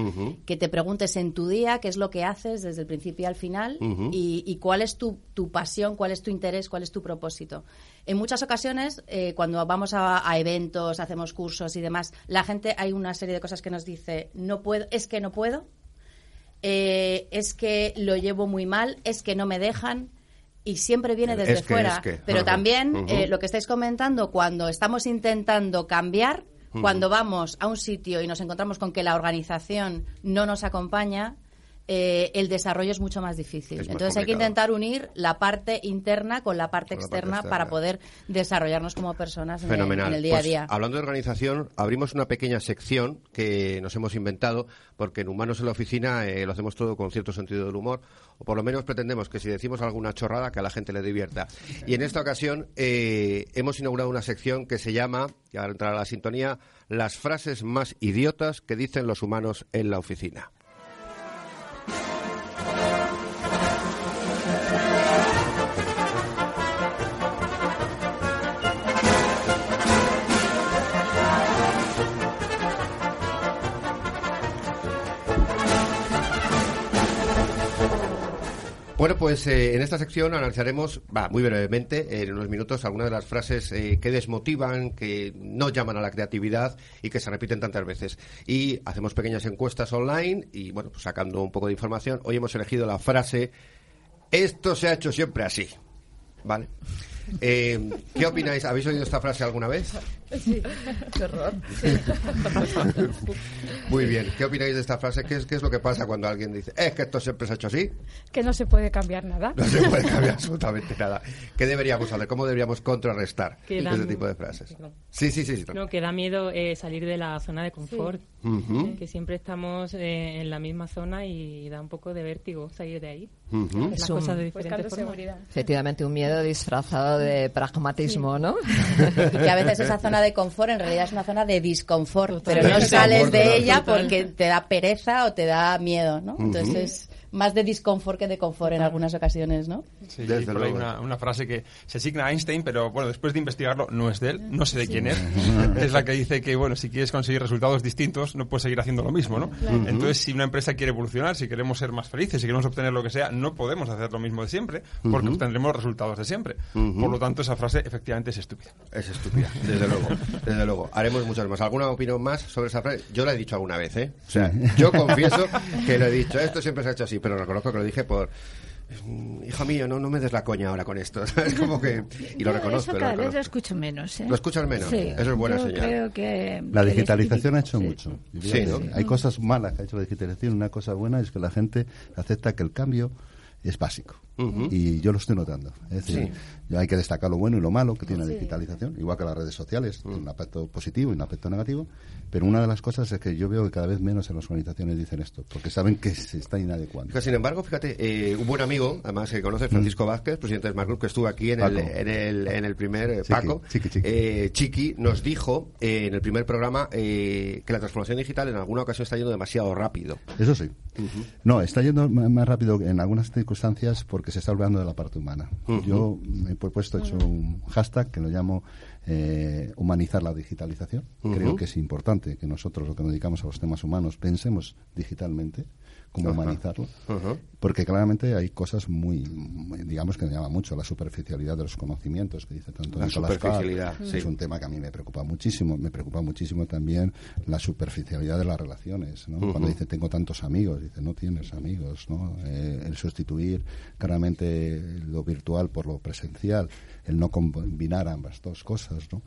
que te preguntes en tu día qué es lo que haces desde el principio al final y, cuál es tu, pasión, cuál es tu interés, cuál es tu propósito. En muchas ocasiones, eh, cuando vamos a, eventos, hacemos cursos y demás, la gente hay una serie de cosas que nos dice, no puedo, es que no puedo, eh, es que lo llevo muy mal, es que no me dejan y siempre viene desde fuera. Pero también eh, lo que estáis comentando, cuando estamos intentando cambiar, cuando vamos a un sitio y nos encontramos con que la organización no nos acompaña, eh, el desarrollo es mucho más difícil. Entonces hay que intentar unir la parte interna con la parte, externa, para poder desarrollarnos como personas en el, día a pues, día. hablando de organización, abrimos una pequeña sección que nos hemos inventado, porque en Humanos en la Oficina eh, lo hacemos todo con cierto sentido del humor, o por lo menos pretendemos que si decimos alguna chorrada, que a la gente le divierta. Y en esta ocasión eh, hemos inaugurado una sección que se llama, y ahora entrará la sintonía, las frases más idiotas que dicen los humanos en la oficina. Bueno, pues eh, en esta sección analizaremos, va, muy brevemente, en unos minutos, algunas de las frases eh, que desmotivan, que no llaman a la creatividad y que se repiten tantas veces. Y hacemos pequeñas encuestas online y, bueno, pues sacando un poco de información, hoy hemos elegido la frase, esto se ha hecho siempre así. ¿Vale? Eh, ¿Qué opináis? ¿Habéis oído esta frase alguna vez? Sí, qué horror. Muy bien, ¿qué opináis de esta frase? ¿Qué es, ¿Qué es lo que pasa cuando alguien dice, es que esto siempre se ha hecho así? Que no se puede cambiar nada. No se puede cambiar absolutamente nada. ¿Qué deberíamos hacer? ¿Cómo deberíamos contrarrestar este tipo de frases? Sí, sí, sí. No, que da miedo eh, salir de la zona de confort. Que siempre estamos eh, en la misma zona y da un poco de vértigo salir de ahí. Las cosas de diferente Seguridad. Efectivamente, un miedo disfrazado de pragmatismo, ¿no? Y que a veces esa zona de confort en realidad es una zona de disconfort, pero no sales de ella porque te da pereza o te da miedo, ¿no? Entonces más de disconfort que de confort en algunas ocasiones, ¿no? Sí, Desde hay una, una, frase que se asigna a Einstein, pero bueno, después de investigarlo no es de él, no sé de quién es. es la que dice que, bueno, si quieres conseguir resultados distintos, no puedes seguir haciendo lo mismo, ¿no? Entonces, si una empresa quiere evolucionar, si queremos ser más felices, si queremos obtener lo que sea, no podemos hacer lo mismo de siempre, porque obtendremos resultados de siempre. Por lo tanto, esa frase efectivamente es estúpida. Es estúpida, desde luego. Desde luego. Haremos muchas más. ¿Alguna opinión más sobre esa frase? Yo la he dicho alguna vez, ¿eh? O sea, yo confieso que lo he dicho. Esto siempre se ha hecho así pero reconozco que lo dije por mm, hijo mío, no, no me des la coña ahora con esto. Es como que... Y lo reconozco. Eso cada vez lo escucho menos. ¿eh? ¿Lo escuchas menos? Sí. Eso es buena Yo señal. creo que... La digitalización ha hecho sí. mucho. Sí. Hay cosas malas que ha hecho la digitalización. Una cosa buena es que la gente acepta que el cambio es básico. Y yo lo estoy notando. Es decir, Sí. hay que destacar lo bueno y lo malo que tiene la digitalización, igual que las redes sociales, tiene un aspecto positivo y un aspecto negativo. Pero una de las cosas es que yo veo que cada vez menos en las organizaciones dicen esto, porque saben que se está inadecuando. Sin embargo, fíjate, eh, un buen amigo, además que conoces, Francisco Vázquez, presidente de Smart Group, que estuvo aquí en el, Mm. En el, en el primer, eh, Chiqui, Paco, chiqui, chiqui. eh, Chiqui, nos dijo eh, en el primer programa que la transformación digital en alguna ocasión está yendo demasiado rápido. Eso sí. No, está yendo más rápido en algunas circunstancias porque se está olvidando de la parte humana. Yo me he propuesto, he hecho un hashtag que lo llamo eh, humanizar la digitalización. Creo que es importante que nosotros, lo que nos dedicamos a los temas humanos, pensemos digitalmente cómo humanizarlo. Porque claramente hay cosas muy, muy- digamos que me llama mucho la superficialidad de los conocimientos que dice tanto La Nicolás Carr. superficialidad, sí. Es un tema que a mí me preocupa muchísimo. Me preocupa muchísimo también la superficialidad de las relaciones. ¿no? Cuando dice tengo tantos amigos, dice no tienes amigos. ¿no? Eh, el sustituir claramente lo virtual por lo presencial, el no combinar ambas dos cosas. ¿no?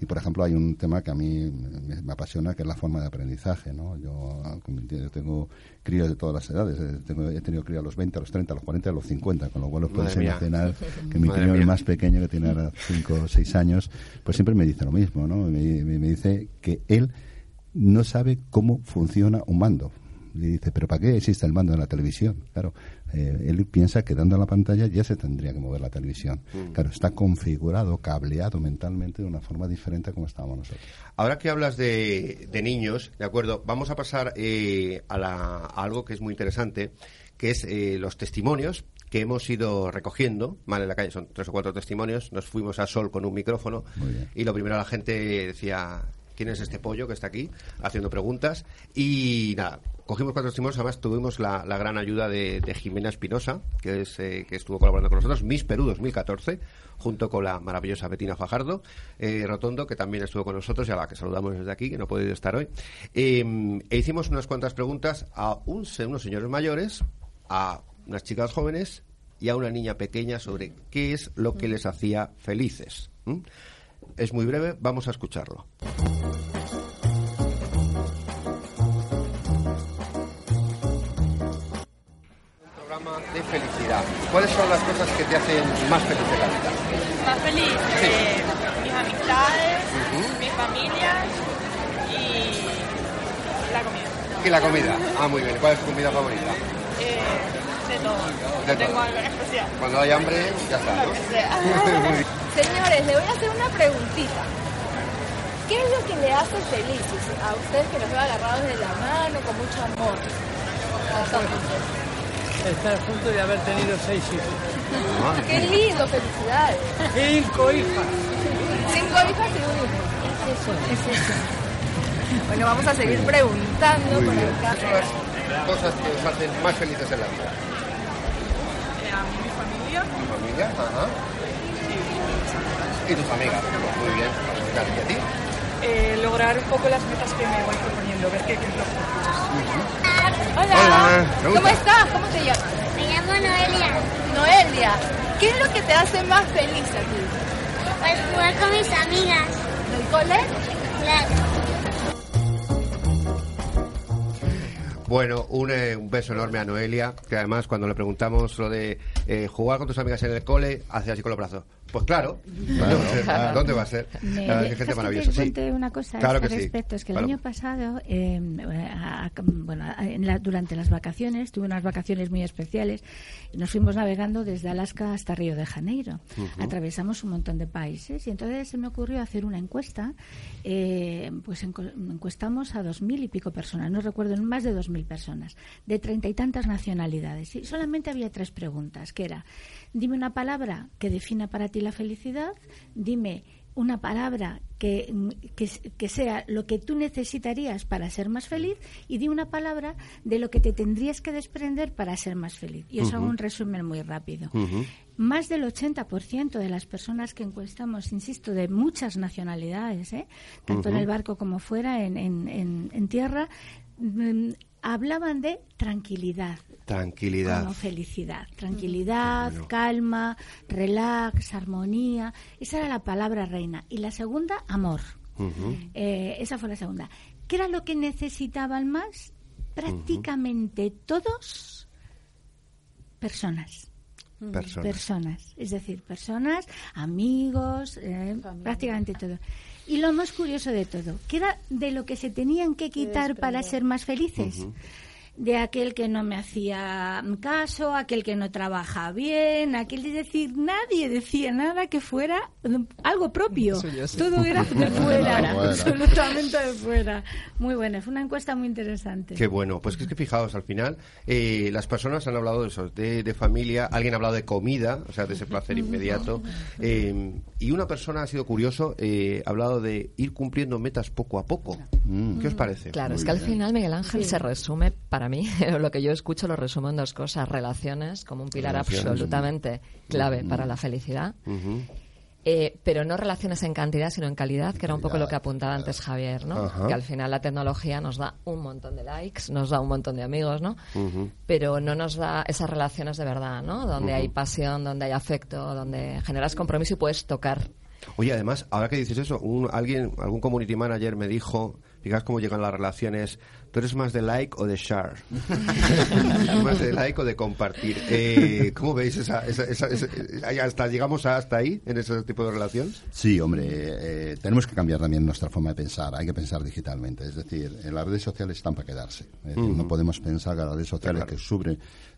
Y, por ejemplo, hay un tema que a mí me, apasiona, que es la forma de aprendizaje, ¿no? Yo, ah, tengo críos de todas las edades. eh, tengo- he tenido críos a los 20, a los 30, a los 40 y a los 50, con lo cual os mía. imaginar que mi Madre crío, el más pequeño, que tiene ahora 5 o 6 años, pues siempre me dice lo mismo, ¿no? Me, me- me dice que él no sabe cómo funciona un mando. Le dice, ¿pero para qué existe el mando en la televisión? Claro, eh, él piensa que dando a la pantalla ya se tendría que mover la televisión. Claro, está configurado, cableado mentalmente de una forma diferente a como estábamos nosotros. Ahora que hablas de, de niños, de acuerdo, vamos a pasar eh, a, la- a algo que es muy interesante, que es eh, los testimonios que hemos ido recogiendo, mal en la calle, son tres o cuatro testimonios, nos fuimos a Sol con un micrófono y lo primero la gente decía, ¿quién es este pollo que está aquí? Haciendo preguntas y nada. Cogimos cuatro testimonios, además tuvimos la, gran ayuda de, Jimena Espinosa, eh, que estuvo colaborando con nosotros, Miss Perú 2014, junto con la maravillosa Betina Fajardo, eh, Rotondo, que también estuvo con nosotros y a la que saludamos desde aquí, que no ha podido estar hoy. Eh, e hicimos unas cuantas preguntas a unos señores mayores, a unas chicas jóvenes y a una niña pequeña sobre qué es lo que les hacía felices. Es muy breve, vamos a escucharlo. De felicidad. ¿Cuáles son las cosas que te hacen más feliz en la vida? Más feliz, eh, mis amistades, mi familia y la comida. Y la comida. Ah, muy bien. ¿Cuál es tu comida favorita? Eh, de todo. De tengo todo. algo en especial. Cuando hay hambre, ya está. Señores, le voy a hacer una preguntita. ¿Qué es lo que le hace felices a ustedes que los veo agarrados de la mano con mucho amor? Estar juntos y haber tenido seis hijos. ¡Qué lindo! ¡Felicidades! Cinco hijas. Cinco hijas y un hijo. Es eso, es eso. Bueno, vamos a seguir preguntando Muy por bien. acá. ¿Cuáles son las cosas que os hacen más felices en la vida? Eh, a mí, mi familia. ¿Tu familia? Ajá. Y tus amigas. Muy bien. ¿Y a ti? Eh, lograr un poco las metas que me voy proponiendo, ver qué cumplo. Hola. Hola, pregunta. ¿Cómo estás? ¿Cómo te llamas? Me llamo Noelia. Noelia. ¿Qué es lo que te hace más feliz a ti? Pues jugar con mis amigas. ¿Del cole? Claro. Bueno, un, eh, un beso enorme a Noelia, que además cuando le preguntamos lo de eh, jugar con tus amigas en el cole, hace así con los brazos. Pues claro, ¿dónde va a ser? ¿Dónde va a ser? Me- La verdad es que gente ¿sabes qué maravillosa. te Sí. cuente una cosa a Claro este que sí. respecto? Es que el Claro. año pasado, eh, a- a- bueno, a- en la- durante las vacaciones, tuve unas vacaciones muy especiales y nos fuimos navegando desde Alaska hasta Río de Janeiro. Atravesamos un montón de países y entonces se me ocurrió hacer una encuesta. eh, pues enco- encuestamos a dos mil y pico personas, no recuerdo, más de dos mil personas, de treinta y tantas nacionalidades. Y solamente había tres preguntas, que era, dime una palabra que defina para ti la felicidad, dime una palabra que, mm, que, sea lo que tú necesitarías para ser más feliz y di una palabra de lo que te tendrías que desprender para ser más feliz. Y os hago Ujú. un resumen muy rápido. Más del 80% de las personas que encuestamos, insisto, de muchas nacionalidades, ¿eh? tanto en el barco como fuera, en, en- en- en tierra, mm, hablaban de tranquilidad. Tranquilidad. Como felicidad. Tranquilidad, calma, relax, armonía. Esa era la palabra reina. Y la segunda, amor. Eh, esa fue la segunda. ¿Qué era lo que necesitaban más? Prácticamente todos personas. Personas. Es decir, personas, amigos, eh, prácticamente todo. Y lo más curioso de todo, ¿qué era de lo que se tenían que quitar para ser más felices? De aquel que no me hacía caso, aquel que no trabaja bien, aquel es decir, nadie decía nada que fuera algo propio. Todo era de fuera, absolutamente de fuera. Muy buena, fue una encuesta muy interesante. Qué bueno, pues es que fijaos, al final eh, las personas han hablado de eso, de, familia, alguien ha hablado de comida, o sea, de ese placer inmediato, eh, y una persona ha sido curioso, eh, ha hablado de ir cumpliendo metas poco a poco. ¿Qué os parece? Claro, es que al final Miguel Ángel se resume para mí, lo que yo escucho lo resumo en dos cosas. Relaciones como un pilar absolutamente clave para la felicidad. Eh, pero no relaciones en cantidad, sino en calidad, que era un poco lo que apuntaba antes Javier, ¿no? Que al final la tecnología nos da un montón de likes, nos da un montón de amigos, ¿no? Pero no nos da esas relaciones de verdad, ¿no? Donde hay pasión, donde hay afecto, donde generas compromiso y puedes tocar. Oye, además, ahora que dices eso, un, alguien, algún community manager me dijo, fíjate cómo llegan las relaciones ¿Tú eres más de like o de share? ¿Más de like o de compartir? Eh, ¿Cómo veis esa, esa, hasta llegamos hasta ahí en ese tipo de relación? Sí, hombre, eh, tenemos que cambiar también nuestra forma de pensar. Hay que pensar digitalmente. Es decir, en las redes sociales están para quedarse. No podemos pensar que las redes sociales que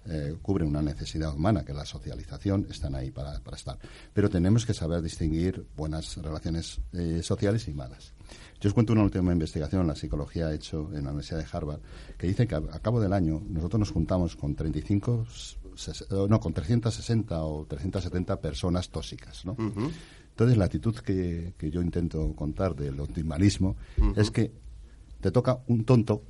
eh, cubren una necesidad humana, que la socialización, están ahí para, para estar. Pero tenemos que saber distinguir buenas relaciones sociales y malas. Yo os cuento una última investigación, la psicología ha hecho en la Universidad de Harvard, que dice que a, cabo del año nosotros nos juntamos con 35, no, con 360 o 370 personas tóxicas, ¿no? Entonces, la actitud que, yo intento contar del optimalismo es que te toca un tonto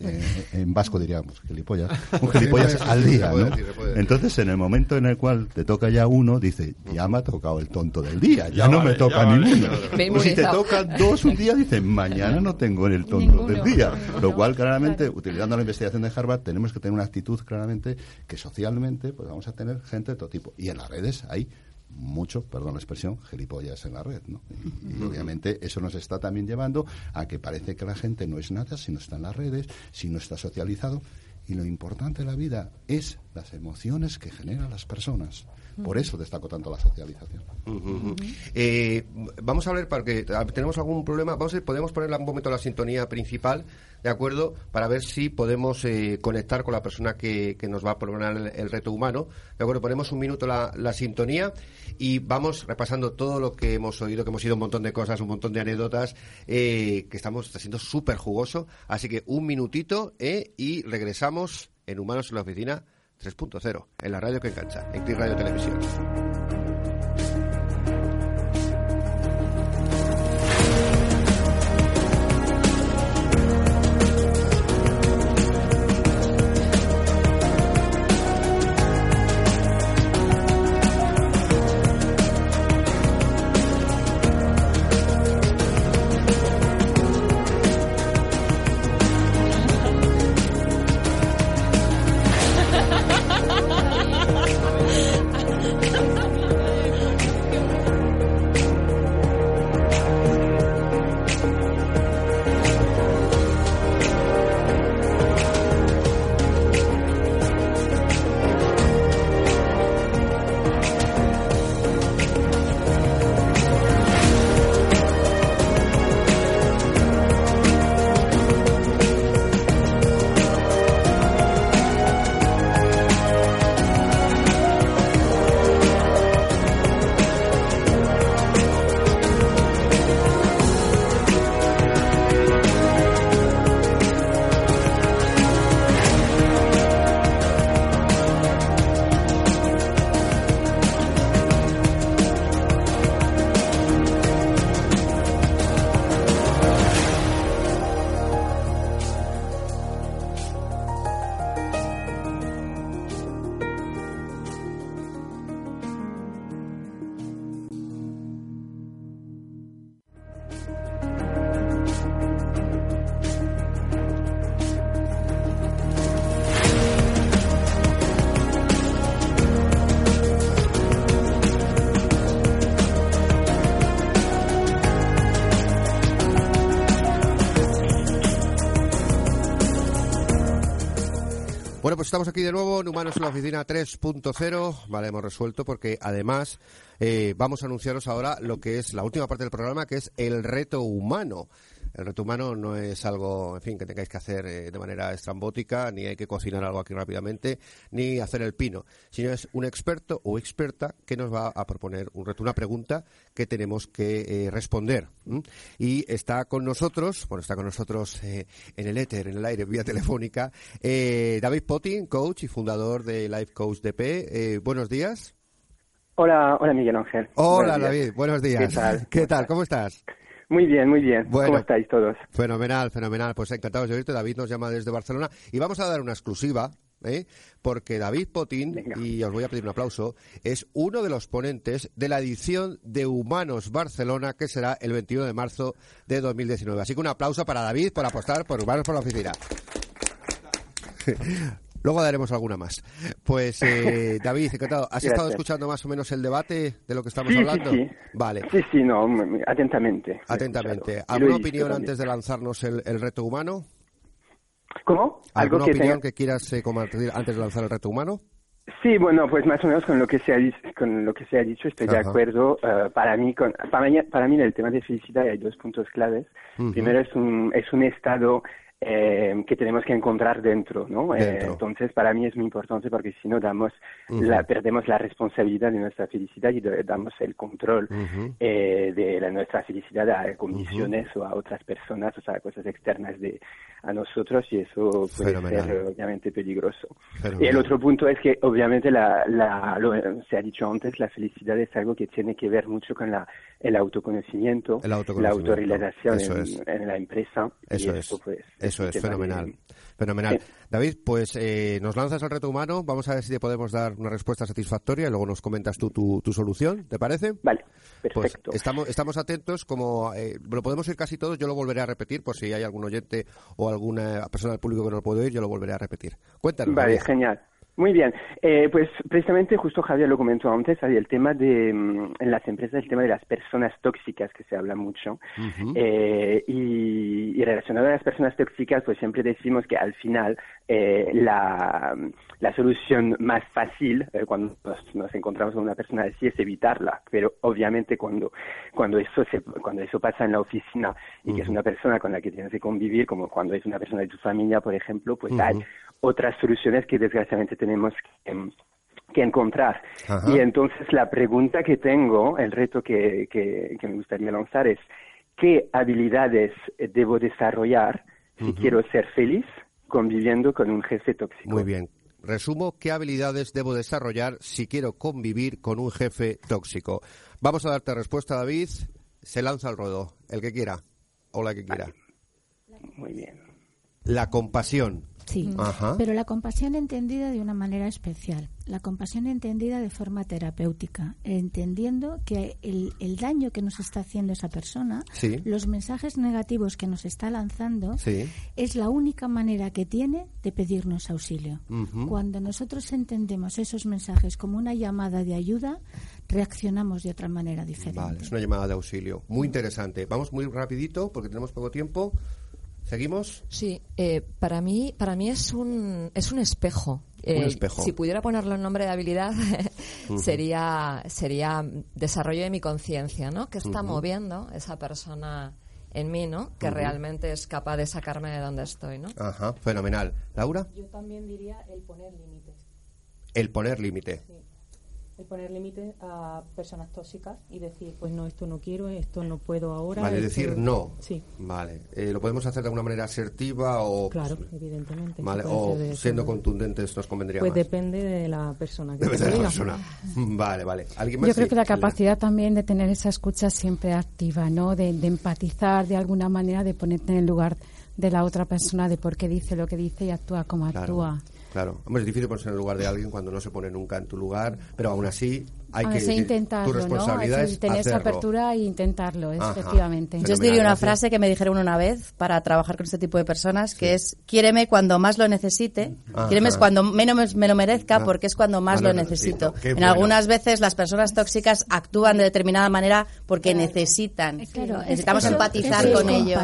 eh, en vasco diríamos gilipollas, un gilipollas al día, ¿no? Entonces, en el momento en el cual te toca ya uno, dice, ya me ha tocado el tonto del día, ya, no me toca ninguno. Pues si te toca dos un día, dice, mañana no tengo el tonto del día. Lo cual, claramente, utilizando la investigación de Harvard, tenemos que tener una actitud, claramente, que socialmente, pues vamos a tener gente de todo tipo. Y en las redes hay mucho, perdón la expresión, gilipollas en la red, ¿no? Y, obviamente eso nos está también llevando a que parece que la gente no es nada si no está en las redes, si no está socializado. Y lo importante de la vida es las emociones que generan las personas. Por eso destaco tanto la socialización. Eh, vamos a ver, porque tenemos algún problema. Vamos a podemos poner un momento la sintonía principal, ¿de acuerdo? Para ver si podemos eh, conectar con la persona que, nos va a proponer el, reto humano. ¿De acuerdo? Ponemos un minuto la, sintonía y vamos repasando todo lo que hemos oído, que hemos oído un montón de cosas, un montón de anécdotas, eh, que estamos, está siendo súper jugoso. Así que un minutito y regresamos en Humanos en la Oficina 3.0, en la radio que engancha, en Click Radio Televisión. Pues estamos aquí de nuevo en Humanos en la Oficina 3.0. Vale, hemos resuelto porque además eh, vamos a anunciaros ahora lo que es la última parte del programa, que es el reto humano. El reto humano no es algo, en fin, que tengáis que hacer eh, de manera estrambótica, ni hay que cocinar algo aquí rápidamente, ni hacer el pino, sino es un experto o experta que nos va a proponer un reto, una pregunta que tenemos que eh, responder. Y está con nosotros, bueno, está con nosotros eh, en el éter, en el aire, vía telefónica, eh, David Potting, coach y fundador de Life Coach DP. Eh, buenos días. Hola, hola Miguel Ángel. Hola Buenos. David, buenos días. ¿Qué tal? ¿Qué tal? ¿Cómo estás? Muy bien, muy bien. Bueno. ¿Cómo estáis todos? Fenomenal, fenomenal. Pues encantados de oírte. David nos llama desde Barcelona y vamos a dar una exclusiva. ¿eh? Porque David Potín, y os voy a pedir un aplauso, es uno de los ponentes de la edición de Humanos Barcelona, que será el 21 de marzo de 2019. Así que un aplauso para David por apostar por Humanos por la Oficina. Luego daremos alguna más. Pues, eh, David, encantado. ¿Has estado escuchando más o menos el debate de lo que estamos Sí, sí, hablando? sí. Vale. Sí, sí, no, atentamente. Atentamente. ¿Alguna opinión antes de lanzarnos el, el reto humano? ¿Cómo? Algo ¿Alguna que opinión tenga- que quieras eh, compartir antes de lanzar el reto humano? Sí, bueno, pues más o menos con lo que se ha, con lo que se ha dicho estoy de acuerdo. Eh, para mí, con, para mí, para mí en el tema de felicidad hay dos puntos claves. Primero es un es un estado eh, que tenemos que encontrar dentro, ¿no? Eh, entonces, para mí es muy importante porque si no damos la, perdemos la responsabilidad de nuestra felicidad y de- damos el control eh, de la- nuestra felicidad a condiciones o a otras personas, o sea, a cosas externas de a nosotros y eso puede Fenomenal. ser obviamente peligroso. Fenomenal. Y el otro punto es que obviamente la, la, lo, se ha dicho antes, la felicidad es algo que tiene que ver mucho con la, el autoconocimiento, El la autorrealización en, la empresa. y Eso esto, es. pues, Eso es, fenomenal. Fenomenal. Sí. David, pues eh, nos lanzas al reto humano. Vamos a ver si te podemos dar una respuesta satisfactoria y luego nos comentas tú tu, tu solución. ¿Te parece? Vale, Pues perfecto. estamos, estamos atentos, como eh, lo podemos ir casi todos, yo lo volveré a repetir por si hay algún oyente o alguna persona del público que no lo puede oír, yo lo volveré a repetir. Cuéntanos. Vale, David. genial. Muy bien. Eh, pues precisamente, justo Javier lo comentó antes, el tema de, mm, en las empresas, el tema de las personas tóxicas, que se habla mucho. Ujú. Eh, y, y relacionado a las personas tóxicas, pues siempre decimos que al final eh, la, la solución más fácil eh, cuando nos, nos encontramos con una persona así es evitarla. Pero obviamente cuando, cuando, eso, se, cuando eso pasa en la oficina y que es una persona con la que tienes que convivir, como cuando es una persona de tu familia, por ejemplo, pues Ujú. hay otras soluciones que desgraciadamente tenemos que, em, que encontrar. Ajá. Y entonces la pregunta que tengo, el reto que, que, que me gustaría lanzar es, ¿qué habilidades eh, debo desarrollar si quiero ser feliz conviviendo con un jefe tóxico? Muy bien. Resumo, ¿qué habilidades debo desarrollar si quiero convivir con un jefe tóxico? Vamos a darte respuesta, David. Se lanza al ruedo, el que quiera o la que quiera. Muy bien. La compasión. Sí, Ajá. pero la compasión entendida de una manera especial, la compasión entendida de forma terapéutica, entendiendo que el, el daño que nos está haciendo esa persona, Sí. los mensajes negativos que nos está lanzando, Sí. es la única manera que tiene de pedirnos auxilio. Cuando nosotros entendemos esos mensajes como una llamada de ayuda, reaccionamos de otra manera diferente. Vale, es una llamada de auxilio. Muy interesante. Vamos muy rapidito porque tenemos poco tiempo. ¿Seguimos? Sí, eh, para mí, para mí es un, es un espejo. Eh, espejo. Si pudiera ponerle un nombre de habilidad, sería, sería desarrollo de mi conciencia, ¿no? Que está moviendo esa persona en mí, ¿no? Que realmente es capaz de sacarme de donde estoy, ¿no? Ajá, fenomenal. Laura, Yo también diría el poner límites. el poner límite. El poner límites a personas tóxicas y decir, pues no, esto no quiero, esto no puedo ahora. Vale, esto- decir no. Sí, Vale. Eh, ¿Lo podemos hacer de alguna manera asertiva o, claro, evidentemente. vale, o de siendo contundentes nos convendría Pues más? depende de la persona que Depende de la diga. persona. Vale, vale. ¿Alguien más? Yo creo Sí, que la capacidad también de tener esa escucha siempre activa, ¿no? De, de empatizar de alguna manera, de ponerte en el lugar de la otra persona, de por qué dice lo que dice y actúa como Claro, actúa. Claro. Hombre, es difícil ponerse en el lugar de alguien cuando no se pone nunca en tu lugar, pero aún así hay A que intentarlo, tu responsabilidad ¿no? es Es tener esa hacerlo. apertura e intentarlo, Ajá. efectivamente. Yo os diría una frase que me dijeron una vez para trabajar con este tipo de personas, que es, quiéreme cuando más lo necesite, Ajá. quiéreme cuando menos me lo merezca, Ah. porque es cuando más lo necesito. Qué En bueno. algunas veces las personas tóxicas actúan de determinada manera porque necesitan. Claro, es- Necesitamos eso- empatizar eso es con ellos.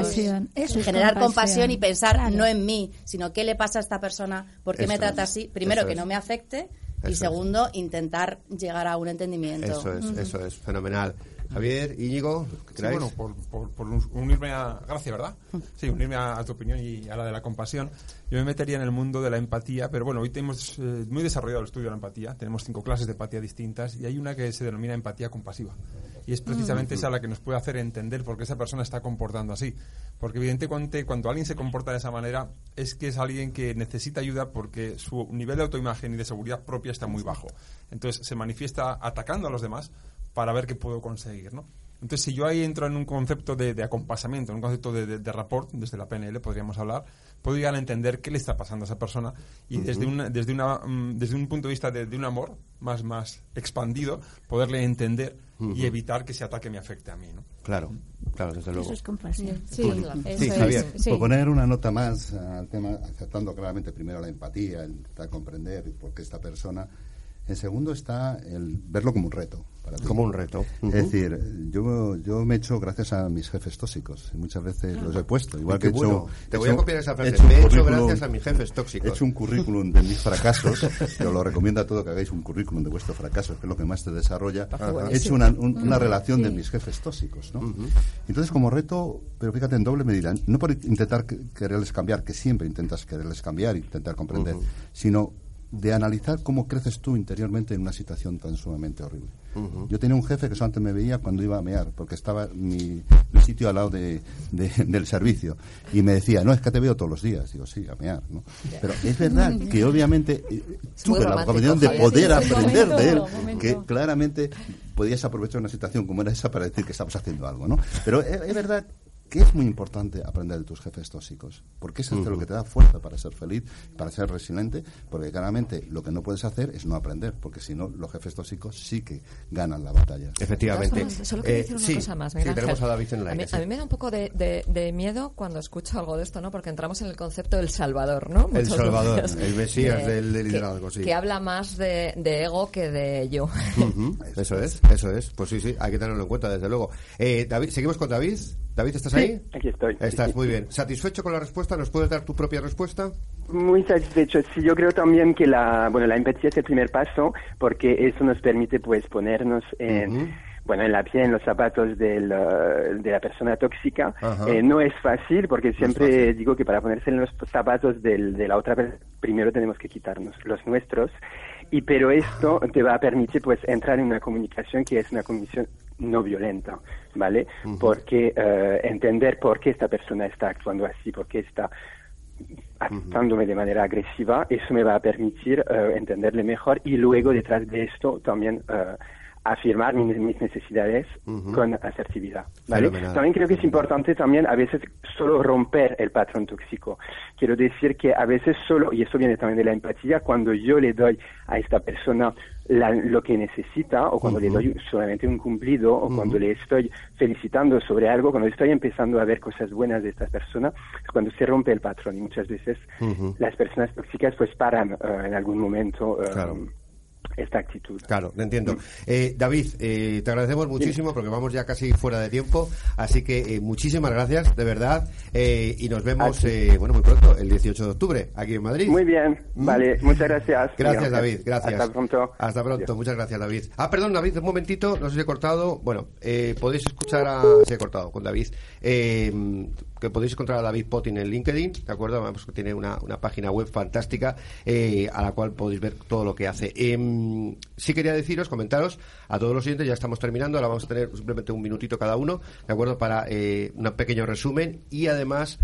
eso es generar compasión. compasión y pensar Claro. no en mí, sino qué le pasa a esta persona, por qué me trata es. así. Primero, Eso que es. no me afecte. Eso Y es. segundo, intentar llegar a un entendimiento. Eso es, eso es, fenomenal. Javier, Íñigo, ¿qué Sí, bueno, por, por- por un- unirme a... Gracias, ¿verdad? Sí, unirme a, a tu opinión y a la de la compasión. Yo me metería en el mundo de la empatía, pero bueno, hoy tenemos eh, muy desarrollado el estudio de la empatía. Tenemos cinco clases de empatía distintas y hay una que se denomina empatía compasiva. Y es precisamente Mm. esa la que nos puede hacer entender por qué esa persona está comportando así. Porque evidentemente cuando alguien se comporta de esa manera es que es alguien que necesita ayuda porque su nivel de autoimagen y de seguridad propia está muy bajo. Entonces se manifiesta atacando a los demás para ver qué puedo conseguir, ¿no? Entonces, si yo ahí entro en un concepto de, de acompasamiento, en un concepto de, de, de rapport, desde la PNL podríamos hablar, puedo llegar a entender qué le está pasando a esa persona y desde, Ujú. una, desde, una, mm, desde un punto de vista de, de un amor más, más expandido, poderle entender Ujú. y evitar que ese ataque me afecte a mí, ¿no? Claro, claro, desde luego. Eso es compasión. Sí, eso Sí, es. Javier. Sí. Por poner una nota más al tema, aceptando claramente primero la empatía, el intentar comprender por qué esta persona. En segundo está el verlo como un reto. Para ti. Como un reto. Es decir, yo, yo me he hecho gracias a mis jefes tóxicos. Y muchas veces los he puesto. Igual que he hecho, bueno. Te voy a copiar esa frase. he hecho Me he hecho gracias a mis jefes tóxicos. He hecho un currículum de mis fracasos. os lo recomiendo a todos que hagáis un currículum de vuestros fracasos, que es lo que más te desarrolla. Ajá. He hecho una, un- una Ujú. relación de mis jefes tóxicos. ¿no? Entonces, como reto, pero fíjate, en doble medida, no por intentar que- quererles cambiar, que siempre intentas quererles cambiar, intentar comprender, sino de analizar cómo creces tú interiormente en una situación tan sumamente horrible. Yo tenía un jefe que solamente me veía cuando iba a mear, porque estaba mi, mi sitio al lado de, de- del servicio. Y me decía, no, es que te veo todos los días. Digo, sí, a mear, ¿no? Pero es verdad que obviamente eh, tuve la oportunidad de poder Sí, sí, aprender momento, de él, momento. que claramente podías aprovechar una situación como era esa para decir que estabas haciendo algo, ¿no? Pero es, es verdad que es muy importante aprender de tus jefes tóxicos, porque eso es Ujú. lo que te da fuerza para ser feliz, para ser resiliente, porque claramente lo que no puedes hacer es no aprender, porque si no, los jefes tóxicos sí que ganan la batalla. Efectivamente. Formas, Solo quiero Eh, decir una sí, cosa más, sí, tenemos a David en el a, mí, sí. a mí me da un poco de, de- de miedo cuando escucho algo de esto, ¿no? Porque entramos en el concepto del Salvador, ¿no? El Salvador, el Mesías Que- del que- liderazgo, sí. Que habla más de, de ego que de yo. Eso es, eso es. Pues sí, sí, hay que tenerlo en cuenta, desde luego. Eh, David, seguimos con David. David, ¿estás Sí, ahí? aquí estoy. Estás Sí, sí. muy bien. ¿Satisfecho con la respuesta? ¿Nos puedes dar tu propia respuesta? Muy satisfecho. Sí, yo creo también que la, bueno, la empatía es el primer paso porque eso nos permite pues ponernos en, bueno, en la piel, en los zapatos del, de la persona tóxica. Eh, no es fácil porque siempre digo que para ponerse en los zapatos del, de la otra persona primero tenemos que quitarnos los nuestros. Y pero esto te va a permitir pues entrar en una comunicación que es una comunicación no violenta, ¿vale? Porque eh, entender por qué esta persona está actuando así, por qué está actuándome de manera agresiva, eso me va a permitir eh, entenderle mejor y luego detrás de esto también eh, afirmar mis, mis necesidades con asertividad. ¿vale? Fenomenal. También creo que es importante también a veces solo romper el patrón tóxico. Quiero decir que a veces solo, y eso viene también de la empatía, cuando yo le doy a esta persona la- lo que necesita o cuando le Ujú. doy solamente un cumplido o cuando le estoy felicitando sobre algo, cuando estoy empezando a ver cosas buenas de esta persona, es cuando se rompe el patrón y muchas veces las personas tóxicas pues paran eh, en algún momento eh, Claro. Esta actitud. Claro, te entiendo. Eh, David, eh, te agradecemos muchísimo porque vamos ya casi fuera de tiempo, así que eh, muchísimas gracias, de verdad, eh, y nos vemos, eh, bueno, muy pronto, el 18 de octubre, aquí en Madrid. Muy bien, vale, muchas gracias. Gracias. David, gracias. Hasta pronto. Hasta pronto, muchas gracias, David. Ah, perdón, David, un momentito, no sé si he cortado. Bueno, eh, podéis escuchar a. Se he cortado con David. Eh, que podéis encontrar a David Potin en LinkedIn, ¿de acuerdo? Vamos, que tiene una, una página web fantástica eh, a la cual podéis ver todo lo que hace. Em, sí quería deciros, comentaros a todos los oyentes, ya estamos terminando, ahora vamos a tener simplemente un minutito cada uno, ¿de acuerdo? Para eh, un pequeño resumen y además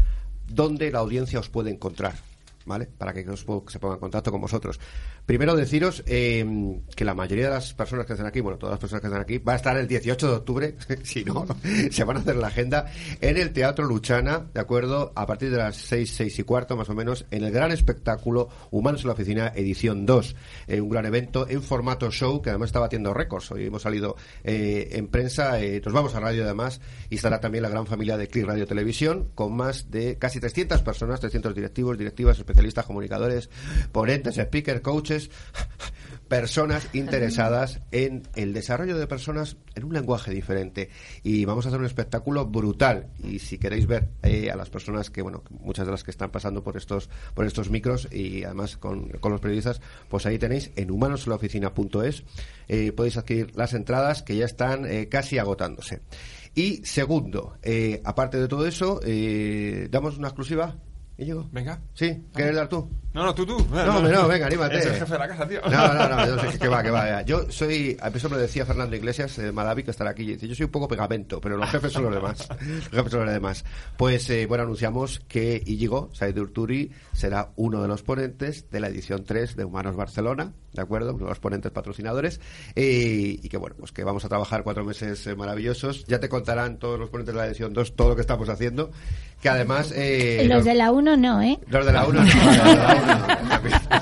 dónde la audiencia os puede encontrar. ¿Vale? Para que se pongan en contacto con vosotros. Primero deciros eh, que la mayoría de las personas que están aquí, bueno, todas las personas que están aquí, va a estar el 18 de octubre, si no, se van a hacer la agenda en el Teatro Luchana, ¿de acuerdo? A partir de las 6, 6 y cuarto más o menos, en el gran espectáculo Humanos en la Oficina, edición 2. Eh, un gran evento en formato show que además está batiendo récords. Hoy hemos salido eh, en prensa, nos vamos a radio además, y estará también la gran familia de Click Radio Televisión, con más de casi 300 personas, 300 directivos, directivas, comunicadores, ponentes, speakers, coaches, personas interesadas en el desarrollo de personas en un lenguaje diferente. Y vamos a hacer un espectáculo brutal. Y si queréis ver eh, a las personas que, bueno, muchas de las que están pasando por estos, por estos micros y además con, con los periodistas, pues ahí tenéis en humanosenlaoficina.es eh, podéis adquirir las entradas que ya están eh, casi agotándose. Y segundo, eh, aparte de todo eso, eh, damos una exclusiva. Íñigo. Venga. ¿Sí? ¿Quieres dar tú? No, no, tú, tú. No, no, venga, anímate. Es el jefe de la casa, tío. No, no, no, yo sé que va, que va. ya. Yo soy, a eso me lo decía Fernando Iglesias de Malavi, que estará aquí, y dice, yo soy un poco pegamento, pero los jefes son los demás. Los jefes son los demás. Pues, eh, bueno, anunciamos que Íñigo, Said Urturi, será uno de los ponentes de la edición 3 de Humanos Barcelona, ¿de acuerdo? Uno de los ponentes patrocinadores, eh, y que, bueno, pues que vamos a trabajar cuatro meses eh, maravillosos. Ya te contarán todos los ponentes de la edición 2 todo lo que estamos haciendo, que además... eh, Los de la 1 no, ¿eh? los de la 1 no, los de la 1 no.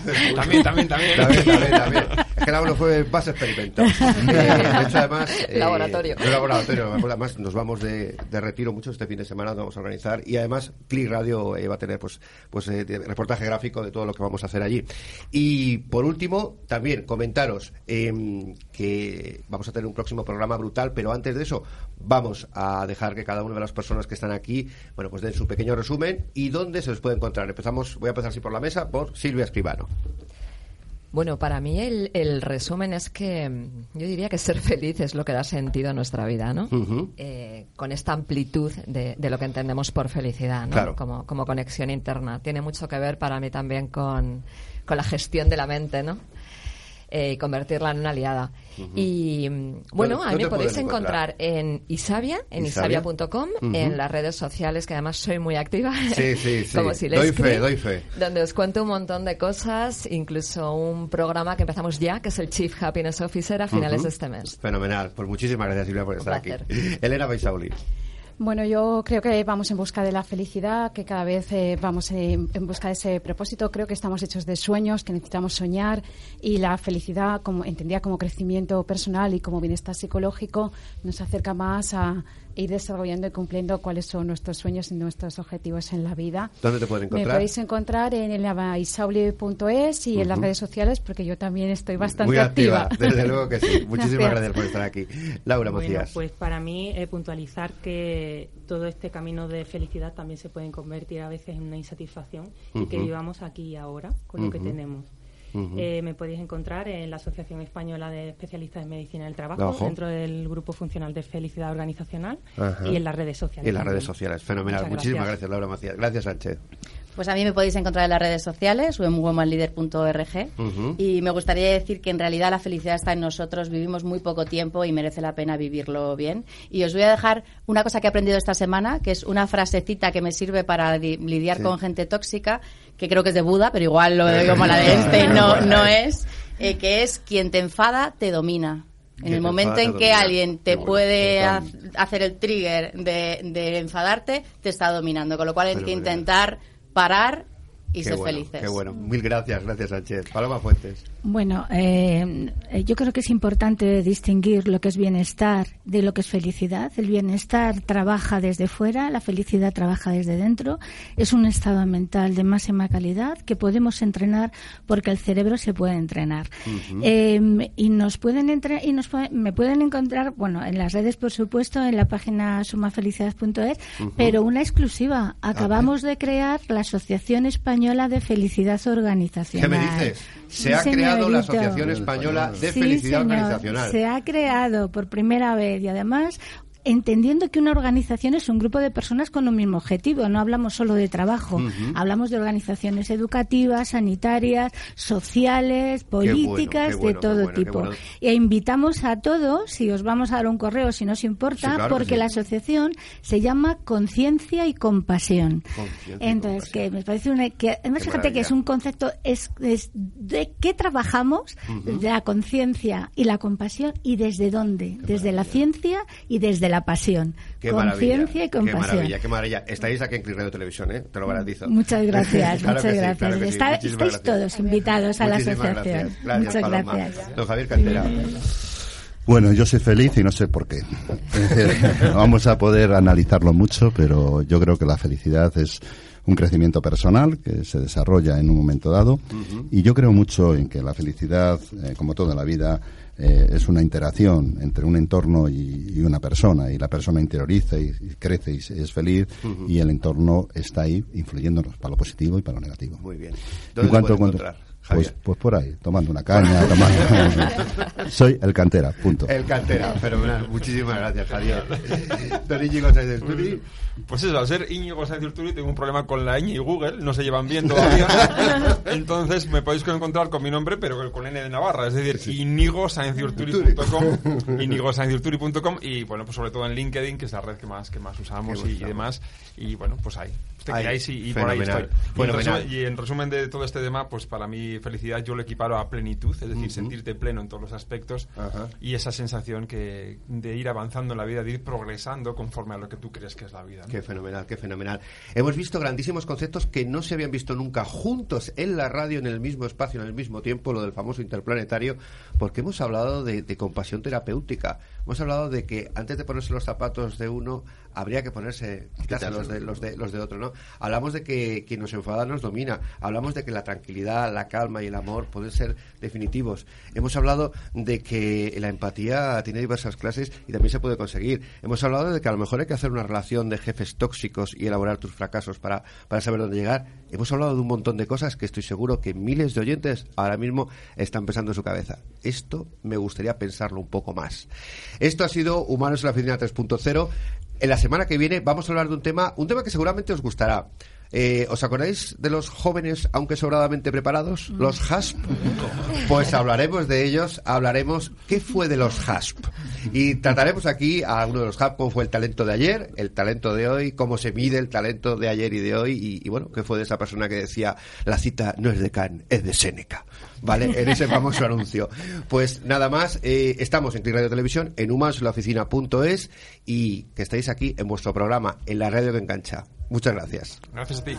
También, también, también. También, también, también. Es que 1 fue más experimento. Eh, de hecho, además... eh, Laboratorio. de laboratorio. Además, nos vamos de, de retiro mucho este fin de semana, nos vamos a organizar. Y además, Click Radio eh, va a tener pues, pues eh, reportaje gráfico de todo lo que vamos a hacer allí. Y por último, también comentaros eh, que vamos a tener un próximo programa brutal, pero antes de eso, vamos a dejar que cada una de las personas que están aquí, bueno, pues den su pequeño resumen y dónde se los puede encontrar. Empezamos, voy a empezar así por la mesa, por Silvia Escribano. Bueno, para mí el, el resumen es que mm, yo diría que ser feliz es lo que da sentido a nuestra vida, ¿no? Eh, con esta amplitud de, de lo que entendemos por felicidad, ¿no? Claro. Como, como conexión interna. Tiene mucho que ver para mí también con, con la gestión de la mente, ¿no? Eh, y convertirla en una aliada. Y mm, bueno, ¿Dónde- a mí me podéis encontrar en Isavia, en Isavia. isavia.com, Ujú. en las redes sociales, que además soy muy activa. Sí, sí, sí. como si Doy fe, doy fe. donde os cuento un montón de cosas, incluso un programa que empezamos ya, que es el Chief Happiness Officer a finales de este mes. Fenomenal. Pues muchísimas gracias, Silvia, por estar aquí. Elena Baisauli. Bueno, yo creo que vamos en busca de la felicidad, que cada vez eh, vamos en, en busca de ese propósito. Creo que estamos hechos de sueños, que necesitamos soñar y la felicidad, como entendía como crecimiento personal y como bienestar psicológico, nos acerca más a ir desarrollando y cumpliendo cuáles son nuestros sueños y nuestros objetivos en la vida. ¿Dónde te pueden Me encontrar? podéis encontrar en el abaisauli.es y en las redes sociales, porque yo también estoy bastante Muy activa, activa. desde luego que sí. Muchísimas Gracias. gracias por estar aquí. Laura Bueno, Macías. pues para mí eh, puntualizar que todo este camino de felicidad también se puede convertir a veces en una insatisfacción y que vivamos aquí y ahora con lo que Ujú. Eh, me podéis encontrar en la Asociación Española de Especialistas en Medicina del Trabajo, Ojo. dentro del Grupo Funcional de Felicidad Organizacional Ajá. y en las redes sociales. Y en las redes sociales. Fenomenal. Muchas Muchísimas gracias. gracias, Laura Macías. Gracias, Sánchez. Pues a mí me podéis encontrar en las redes sociales o en womanleader.org. Ujú. Y me gustaría decir que en realidad la felicidad está en nosotros, vivimos muy poco tiempo y merece la pena vivirlo bien. Y os voy a dejar una cosa que he aprendido esta semana, que es una frasecita que me sirve para di- lidiar Sí. con gente tóxica, que creo que es de Buda, pero igual lo veo como la de este, no, no es, eh, que es quien te enfada, te domina. En el momento en que alguien te bueno, puede hacer el trigger de, de enfadarte, te está dominando. Con lo cual hay que intentar parar y Qué ser bueno, felices. Qué bueno. Mil gracias, gracias, Sánchez. Paloma Fuentes. Bueno, eh, eh, yo creo que es importante distinguir lo que es bienestar de lo que es felicidad. El bienestar trabaja desde fuera, la felicidad trabaja desde dentro. Es un estado mental de máxima calidad que podemos entrenar porque el cerebro se puede entrenar. Eh, y nos pueden entre- y nos pueden- me pueden encontrar, bueno, en las redes, por supuesto, en la página sumafelicidad.es, pero una exclusiva. Acabamos de crear la Asociación Española de Felicidad ¿Qué Organizacional. me dices? Se Sí, ha creado la. Asociación Española de Sí, Felicidad señor. Organizacional. Se ha creado por primera vez y además entendiendo que una organización es un grupo de personas con un mismo objetivo. No hablamos solo de trabajo, hablamos de organizaciones educativas, sanitarias, sociales, políticas, de todo tipo. E invitamos a todos, si os vamos a dar un correo, si nos importa, porque la asociación se llama Conciencia y Compasión. Entonces, que me parece una. Que, además, fíjate que es un concepto es, de qué trabajamos, de la conciencia y la compasión, y desde dónde. desde la ciencia y desde la pasión. Conciencia y compasión. Qué maravilla, qué maravilla. Estáis aquí en Click Radio Televisión, ¿eh? te lo garantizo. Muchas gracias, muchas gracias. estáis todos invitados a la asociación. muchas gracias. Don Javier Cantera. Bueno, yo soy feliz y no sé por qué. vamos a poder analizarlo mucho, pero yo creo que la felicidad es un crecimiento personal que se desarrolla en un momento dado y yo creo mucho en que la felicidad, eh, como toda la vida, eh, es una interacción entre un entorno y, una persona y la persona interioriza y, crece y es feliz y el entorno está ahí influyéndonos para lo positivo y para lo negativo. Muy bien. ¿Dónde cuanto, pues, pues por ahí, tomando una caña, tomando... Soy el cantera, punto. El cantera, fenomenal. Muchísimas gracias, Javier. Don Íñigo. Pues eso, al ser Íñigo Sáenz Urturi tengo un problema con la ñ y Google, no se llevan bien todavía. Entonces me podéis encontrar con mi nombre, pero con N de Navarra, es decir, íñigosaenzurturi.com íñigosaenzurturi.com y bueno, pues sobre todo en LinkedIn, que es la red que más, que más usamos y, demás. Y bueno, pues ahí. y, por ahí estoy. y en resumen de todo este tema, pues para mí felicidad yo lo equiparo a plenitud, es decir, sentirte pleno en todos los aspectos y esa sensación que de ir avanzando en la vida, de ir progresando conforme a lo que tú crees que es la vida. Qué fenomenal, qué fenomenal. Hemos visto grandísimos conceptos que no se habían visto nunca juntos en la radio, en el mismo espacio, en el mismo tiempo, lo del famoso interplanetario, porque hemos hablado de, de compasión terapéutica, hemos hablado de que antes de ponerse los zapatos de uno, habría que ponerse los de, los de los de otro, ¿no? Hablamos de que quien nos enfada nos domina, hablamos de que la tranquilidad, la calma y el amor pueden ser definitivos. Hemos hablado de que la empatía tiene diversas clases y también se puede conseguir. Hemos hablado de que a lo mejor hay que hacer una relación de jefes tóxicos y elaborar tus fracasos para, para saber dónde llegar. Hemos hablado de un montón de cosas que estoy seguro que miles de oyentes ahora mismo están pensando en su cabeza. Esto me gustaría pensarlo un poco más. Esto ha sido Humanos en la Oficina 3.0 en la semana que viene vamos a hablar de un tema, un tema que seguramente os gustará. Eh, ¿Os acordáis de los jóvenes, aunque sobradamente preparados? Mm. Los HASP. Pues hablaremos de ellos, hablaremos qué fue de los HASP. Y trataremos aquí a uno de los HASP, cómo fue el talento de ayer, el talento de hoy, cómo se mide el talento de ayer y de hoy, y, bueno, qué fue de esa persona que decía, la cita no es de Kant, es de Séneca. ¿Vale? En ese famoso anuncio. Pues nada más, eh, estamos en Click Radio Televisión, en humansolaoficina.es y que estáis aquí en vuestro programa, en la radio que engancha. Muchas gracias. Gracias a ti.